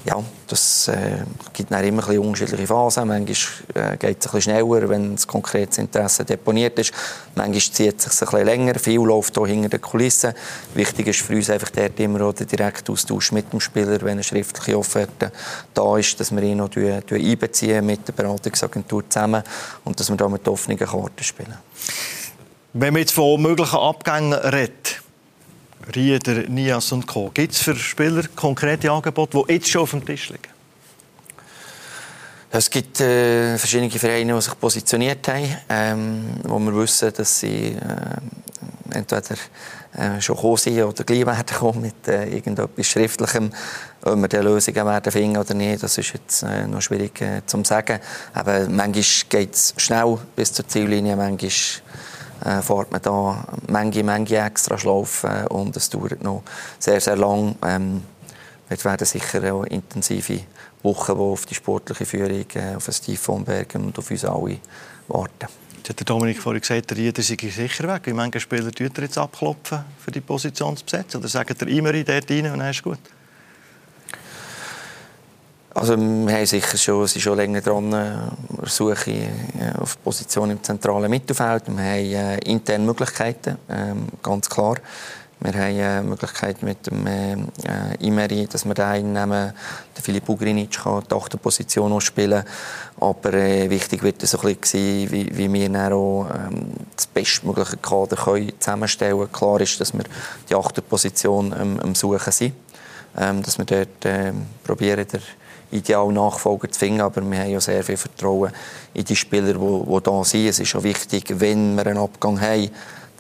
ja, das äh, gibt dann immer ein unterschiedliche Phasen. Manchmal äh, geht es ein bisschen schneller, wenn das konkretes Interesse deponiert ist. Manchmal zieht es sich ein bisschen länger. Viel läuft hier hinter den Kulissen. Wichtig ist für uns einfach dort immer auch der direkte Austausch mit dem Spieler, wenn eine schriftliche Offerte da ist, dass wir ihn noch einbeziehen mit der Beratungsagentur zusammen und dass wir da mit offenen Karten spielen. Wenn man jetzt von möglichen Abgängen redet, Rieder, Nias und Co. Gibt es für Spieler konkrete Angebote, die jetzt schon auf dem Tisch liegen? Es gibt äh, verschiedene Vereine, die sich positioniert haben, ähm, wo wir wissen, dass sie äh, entweder äh, schon gekommen sind oder gleich werden kommen mit äh, irgendetwas Schriftlichem. Ob wir diese Lösungen werden finden oder nicht, das ist jetzt äh, noch schwierig äh, zu sagen. Aber manchmal geht es schnell bis zur Ziellinie, manchmal äh, fährt man da Menge, Menge extra Schlaufen und es dauert noch sehr, sehr lang. Ähm, es werden sicher auch intensive Wochen, die auf die sportliche Führung, äh, auf Steve von Bergen und auf uns alle warten. Jetzt hat Dominik vorhin gesagt, der Rieder sei sicher weg. Wie viele Spieler tut er jetzt abklopfen, für die Position zu besetzen? Oder sagt er immer dort rein und dann ist gut? Also wir haben sicher schon, sind schon länger dran, äh, Suche äh, auf Position im zentralen Mittelfeld. Wir haben äh, interne Möglichkeiten, ähm, ganz klar. Wir haben äh, die Möglichkeit mit dem äh, Imeri, dass wir den einnehmen. Der Filip Ugrinic kann die achte Position spielen. Aber äh, wichtig wird es so ein bisschen, wie, wie wir dann auch ähm, das bestmögliche Kader können zusammenstellen können. Klar ist, dass wir die achte Position ähm, am Suchen sind. Ähm, dass wir dort äh, probieren, der idealen Nachfolger zu finden. Aber wir haben ja sehr viel Vertrauen in die Spieler, die da sind. Es ist auch wichtig, wenn wir einen Abgang haben,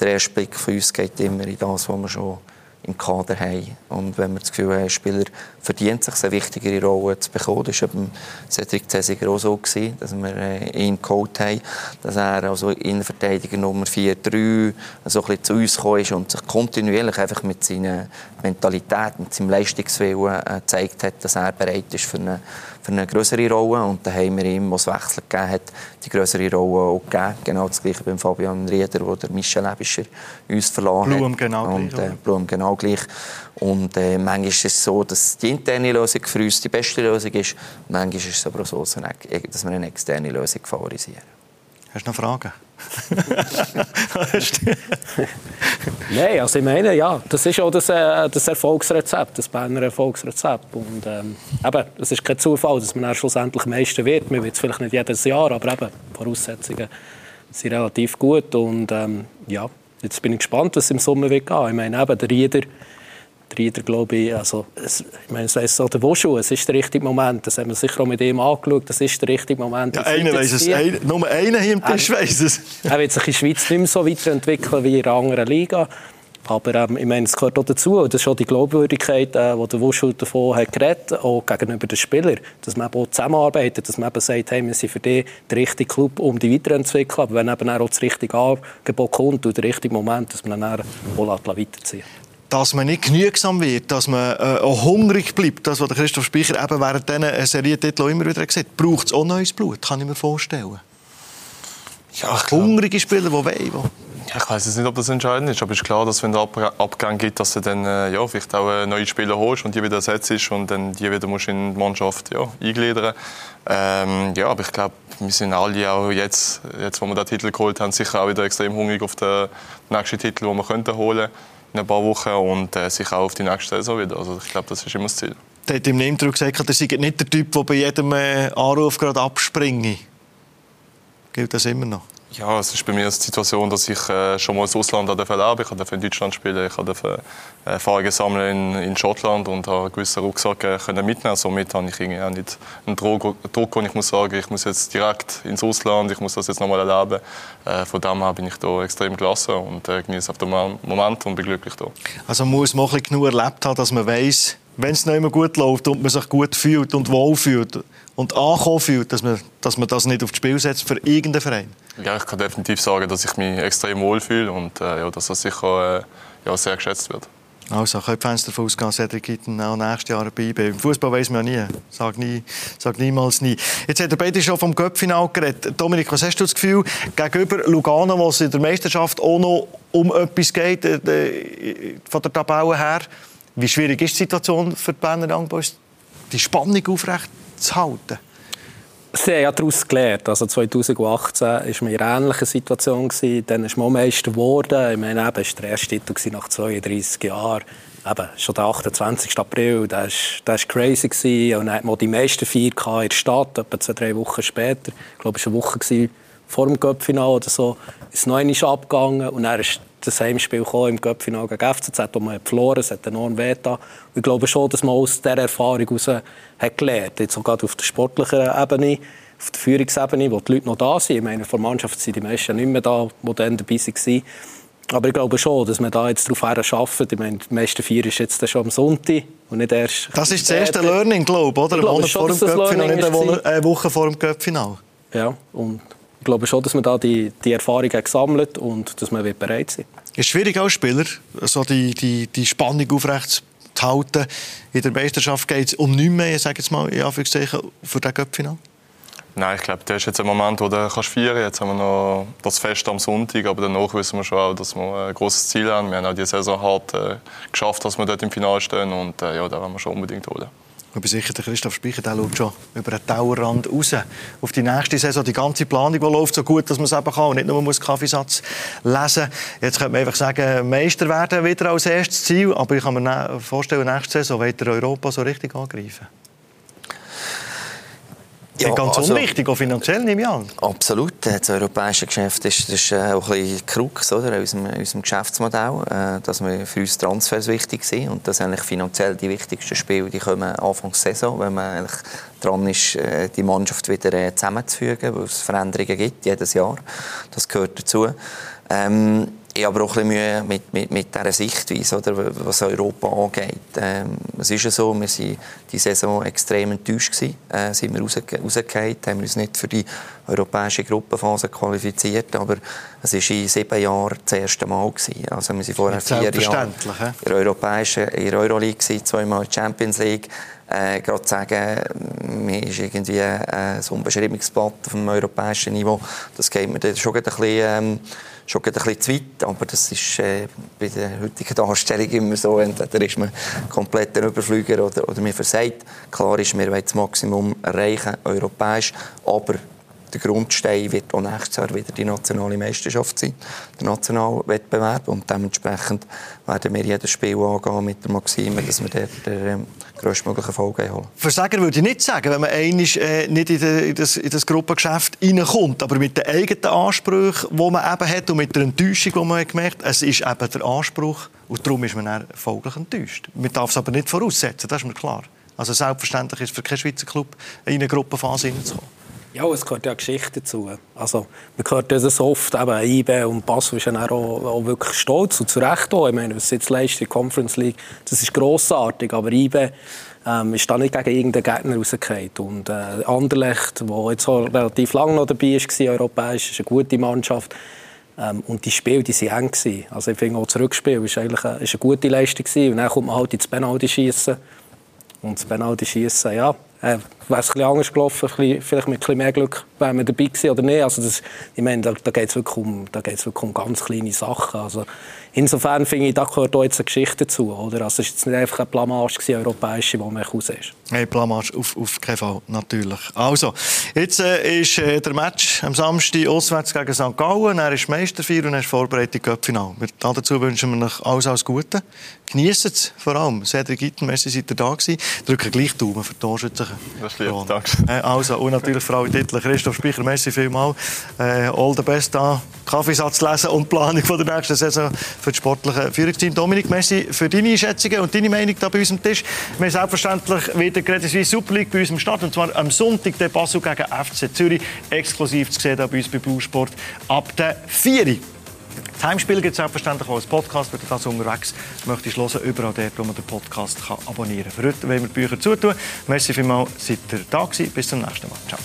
der erste Blick von uns geht immer in das, was wir schon im Kader haben. Und wenn wir das Gefühl haben, ein Spieler verdient sich eine wichtigere Rolle zu bekommen, das war beim Cedric Cesiger auch so, gewesen, dass wir äh, ihn geholt haben, dass er also Innenverteidiger Nummer 4-3 so ein zu uns gekommen ist und sich kontinuierlich einfach mit seiner Mentalität, mit seinem Leistungswillen äh, gezeigt hat, dass er bereit ist für eine für eine größere Rolle. Und dann haben wir ihm, was Wechsel gegeben hat, die größere Rolle auch gegeben. Genau das Gleiche beim Fabian Rieder, wo der Michel Ebischer uns verloren hat. Blum genau und, gleich. Äh, Blum genau gleich. Und äh, manchmal ist es so, dass die interne Lösung für uns die beste Lösung ist. Manchmal ist es aber auch so, dass wir eine externe Lösung favorisieren. Hast du noch Fragen? Nein, also ich meine, ja, das ist auch das, äh, das Erfolgsrezept, das Berner Erfolgsrezept. Und ähm, eben, es ist kein Zufall, dass man dann schlussendlich Meister wird. Man wird es vielleicht nicht jedes Jahr, aber eben, die Voraussetzungen sind relativ gut. Und ähm, ja, jetzt bin ich gespannt, was im Sommer wird gehen. Ich meine, eben, der Rieder Rieder, glaube ich, also, es, ich meine, es weiss so der Woschu, es ist der richtige Moment. Das haben wir sicher auch mit ihm angeschaut. Das ist der richtige Moment. Ja, einer weiss es. Ein, nur einer hier im Tisch weiss es. Er wird sich in der Schweiz nicht mehr so weiterentwickeln wie in einer anderen Liga. Aber ähm, ich meine, es gehört auch dazu. Das ist schon die Glaubwürdigkeit, äh, die der Wuschel davon hat geredet, auch gegenüber den Spielern. Dass man auch zusammenarbeitet, dass man eben sagt, hey, wir sind für dich der richtige Club, um dich weiterzuentwickeln. Aber wenn eben auch das richtige Angebot kommt und der richtige Moment, dass man dann auch weiterziehen dass man nicht genügsam wird, dass man äh, auch hungrig bleibt, das, was Christoph Speicher eben während diesen Serientiteln immer wieder gesagt hat, braucht es auch neues Blut, kann ich mir vorstellen. Ja, Hungrige Spieler, die wollen. Ja, ich weiß nicht, ob das entscheidend ist, aber es ist klar, dass wenn es Ab Abgang gibt, dass du dann äh, ja, vielleicht auch äh, neue Spieler holst und die wieder ersetzt und dann die wieder musst in die Mannschaft ja, eingliedern ähm, Ja, aber ich glaube, wir sind alle auch jetzt, jetzt, wo wir den Titel geholt haben, sicher auch wieder extrem hungrig auf den nächsten Titel, den wir könnten holen könnten in ein paar Wochen und äh, sich auch auf die nächste Saison wieder. Also ich glaube, das ist immer das Ziel. Der hat im Intro gesagt, er sei nicht der Typ, der bei jedem äh, Anruf gerade abspringt. Gilt das immer noch? Ja, es ist bei mir eine Situation, dass ich äh, schon mal ins Ausland erleben Ich durfte in Deutschland spielen, ich durfte äh, Erfahrungen sammeln in, in Schottland und habe einen gewissen Rucksack äh, können mitnehmen. Somit habe ich irgendwie auch nicht einen Druck, Druck, und ich muss sagen, ich muss jetzt direkt ins Ausland, ich muss das jetzt nochmal erleben. Äh, von dem her bin ich da extrem gelassen und äh, genieße auf den Moment und bin glücklich da. Also man muss man genug erlebt haben, dass man weiß, wenn es nicht immer gut läuft und man sich gut fühlt und wohl fühlt und ankommen fühlt, dass man, dass man das nicht aufs Spiel setzt für irgendeinen Verein. Ja, ich kann definitiv sagen, dass ich mich extrem wohl fühle und äh, ja, dass das sicher äh, ja, sehr geschätzt wird. Also, können die Fenster davon ausgehen, Cedric Gitten auch nächstes Jahr dabei Im Fußball weiß man ja nie. Sag, nie. sag niemals nie. Jetzt hat der beide schon vom Göppfinal geredet. Dominik, was hast du das Gefühl, gegenüber Lugano, wo es in der Meisterschaft auch noch um etwas geht, äh, von der Tabelle her, wie schwierig ist die Situation für die Berner Young die Spannung aufrecht zu halten? Sie haben ja daraus gelernt. Also 2018 war man in einer ähnlichen Situation. Dann ist man Meister geworden. Ich meine, eben, es war der erste Titel nach 32 Jahren. Eben, schon der 28. April, das war, crazy. Gewesen. Und dann hat man die meisten Feier in der Stadt, etwa zwei, drei Wochen später. Ich glaube, es war eine Woche vor dem Cup-Final oder so. Ist noch einmal abgegangen. Und dann ist das Heimspiel im Cup-Final gegen FCZ, wo man verloren hat. Es hat enorm wehgetan. Ich glaube schon, dass man aus dieser Erfahrung heraus hat gelernt. Jetzt sogar auf der sportlichen Ebene, auf der Führungsebene, wo die Leute noch da sind. Ich meine, vor der Mannschaft sind die meisten nicht mehr da, die dann dabei waren. Aber ich glaube schon, dass man da jetzt darauf arbeitet. Ich meine, die meisten vier ist jetzt schon am Sonntag und nicht erst... Das ist das erste Learning, glaube ich, oder? Ein Monat vor dem Cup-Final, eine Woche vor dem Cup-Final. Ja, und ich glaube schon, dass man da die, die Erfahrung hat gesammelt und dass man bereit sein Es ist schwierig als Spieler, so die, die, die Spannung aufrecht zu halten. In der Meisterschaft geht es um nichts mehr, ich sage jetzt mal, in Anführungszeichen, für das Cup-Final. Nein, ich glaube, das ist jetzt ein Moment, wo du kannst feiern kannst. Jetzt haben wir noch das Fest am Sonntag, aber danach wissen wir schon auch, dass wir ein großes Ziel haben. Wir haben auch die Saison hart äh, geschafft, dass wir dort im Finale stehen und äh, ja, da wollen wir schon unbedingt holen. Ich bin sicher, der Christoph Speicher der schaut schon über den Tauerrand raus auf die nächste Saison. Die ganze Planung, die läuft so gut, dass man es eben kann und nicht nur muss Kaffeesatz lesen Jetzt könnte man einfach sagen, Meister werden wieder als erstes Ziel. Aber ich kann mir vorstellen, nächste Saison wird Europa so richtig angreifen. Ja, ganz also, unwichtig, auch finanziell nehme ich an. Absolut. Das europäische Geschäft ist, ist äh, auch ein bisschen Krux oder, in unserem, unserem Geschäftsmodell, äh, dass wir für uns Transfers wichtig sind und dass eigentlich finanziell die wichtigsten Spiele die kommen Anfang der Saison, wenn man eigentlich dran ist, äh, die Mannschaft wieder zusammenzufügen, weil es Veränderungen gibt, jedes Jahr. Das gehört dazu. Ähm, ich habe auch ein bisschen Mühe mit, mit, mit dieser Sichtweise, oder, was Europa angeht. Ähm, es ist ja so, wir waren die Saison extrem enttäuscht gewesen. Äh, sind wir raus, rausgefallen, haben wir uns nicht für die europäische Gruppenphase qualifiziert, aber es war in sieben Jahren das erste Mal gewesen. Also wir waren vorher vier Jahre in der europäischen, in der Euroleague gewesen, zweimal Champions League. Äh, gerade zu sagen, mir ist irgendwie äh, ein Unbeschreibungsblatt auf dem europäischen Niveau, das geht mir dann schon ein bisschen... Ähm, schon ein bisschen zu weit, aber das ist äh, bei der heutigen Darstellung immer so, entweder ist man komplett ein Überflüger oder, oder man versagt. Klar ist, wir wollen das Maximum erreichen, europäisch, aber der Grundstein wird auch nächstes Jahr wieder die nationale Meisterschaft sein, der Nationalwettbewerb und dementsprechend werden wir jedes Spiel angehen mit der Maxime, dass wir dort ähm, größtmöglichen Erfolg holen. Versagen würde ich nicht sagen, wenn man einmal äh, nicht in, de, in, das, in das Gruppengeschäft reinkommt, aber mit den eigenen Ansprüchen, die man eben hat und mit der Enttäuschung, die man gemerkt hat, es ist eben der Anspruch und darum ist man dann folglich enttäuscht. Man darf es aber nicht voraussetzen, das ist mir klar. Also selbstverständlich ist es für keinen Schweizer Club in eine Gruppenphase hineinzukommen. Ja, es gehört ja Geschichte dazu. Also, man hört ja so oft, eben IB und Basel ist ja auch, auch, wirklich stolz und zu Recht auch. Ich meine, was jetzt leistet die Conference League, das ist grossartig, aber IB ähm, ist da nicht gegen irgendeinen Gegner rausgefallen. Und äh, Anderlecht, der jetzt relativ lange noch dabei war, europäisch, ist eine gute Mannschaft. Ähm, und die Spiele, die waren eng. Gewesen. Also ich finde auch das Rückspiel ist eigentlich eine, ist eine gute Leistung gewesen. Und dann kommt man halt ins Penalty schießen und das Penalty schießen, ja, äh, wäre es ein anders gelaufen, vielleicht mit bisschen mehr Glück, wären wir dabei gewesen oder nicht. Also das, ich meine, da, da geht es wirklich, um, wirklich um ganz kleine Sachen. Also insofern finde ich, da gehört auch jetzt eine Geschichte dazu. Oder? Also es war jetzt nicht einfach eine Blamage, gewesen, europäische, die man raus ist. Hey, Blamage auf, auf keinen Fall, natürlich. Also, jetzt äh, ist äh, der Match am Samstag auswärts gegen St. Gallen. Er ist Meisterfeier und er ist vorbereitet Cup-Final. Dazu wünschen wir euch alles, alles Gute. Genießt es vor allem. Cedric Itten, merci, seid ihr da gewesen. Drücken gleich Daumen für die. Das ist lieb, danke. Äh, also, und natürlich Frau Titel, Christoph Speicher, merci vielmals. Äh, all the best da. Kaffeesatz lesen und Planung von der nächsten Saison für das sportliche Führungsteam. Dominik, merci für deine Einschätzungen und deine Meinung da bei uns am Tisch. Wir selbstverständlich wieder Credit Suisse Super League bei uns im Start und zwar am Sonntag der Basel gegen FC Zürich. Exklusiv zu sehen da bei uns bei Blue Sport ab der 4. Das Heimspiel gibt es selbstverständlich auch als Podcast, wenn du das unterwegs möchtest hören, überall dort, wo man den Podcast kann abonnieren kann. Für heute wollen wir die Bücher zutun. Merci vielmals, seid ihr da gewesen. Bis zum nächsten Mal. Ciao.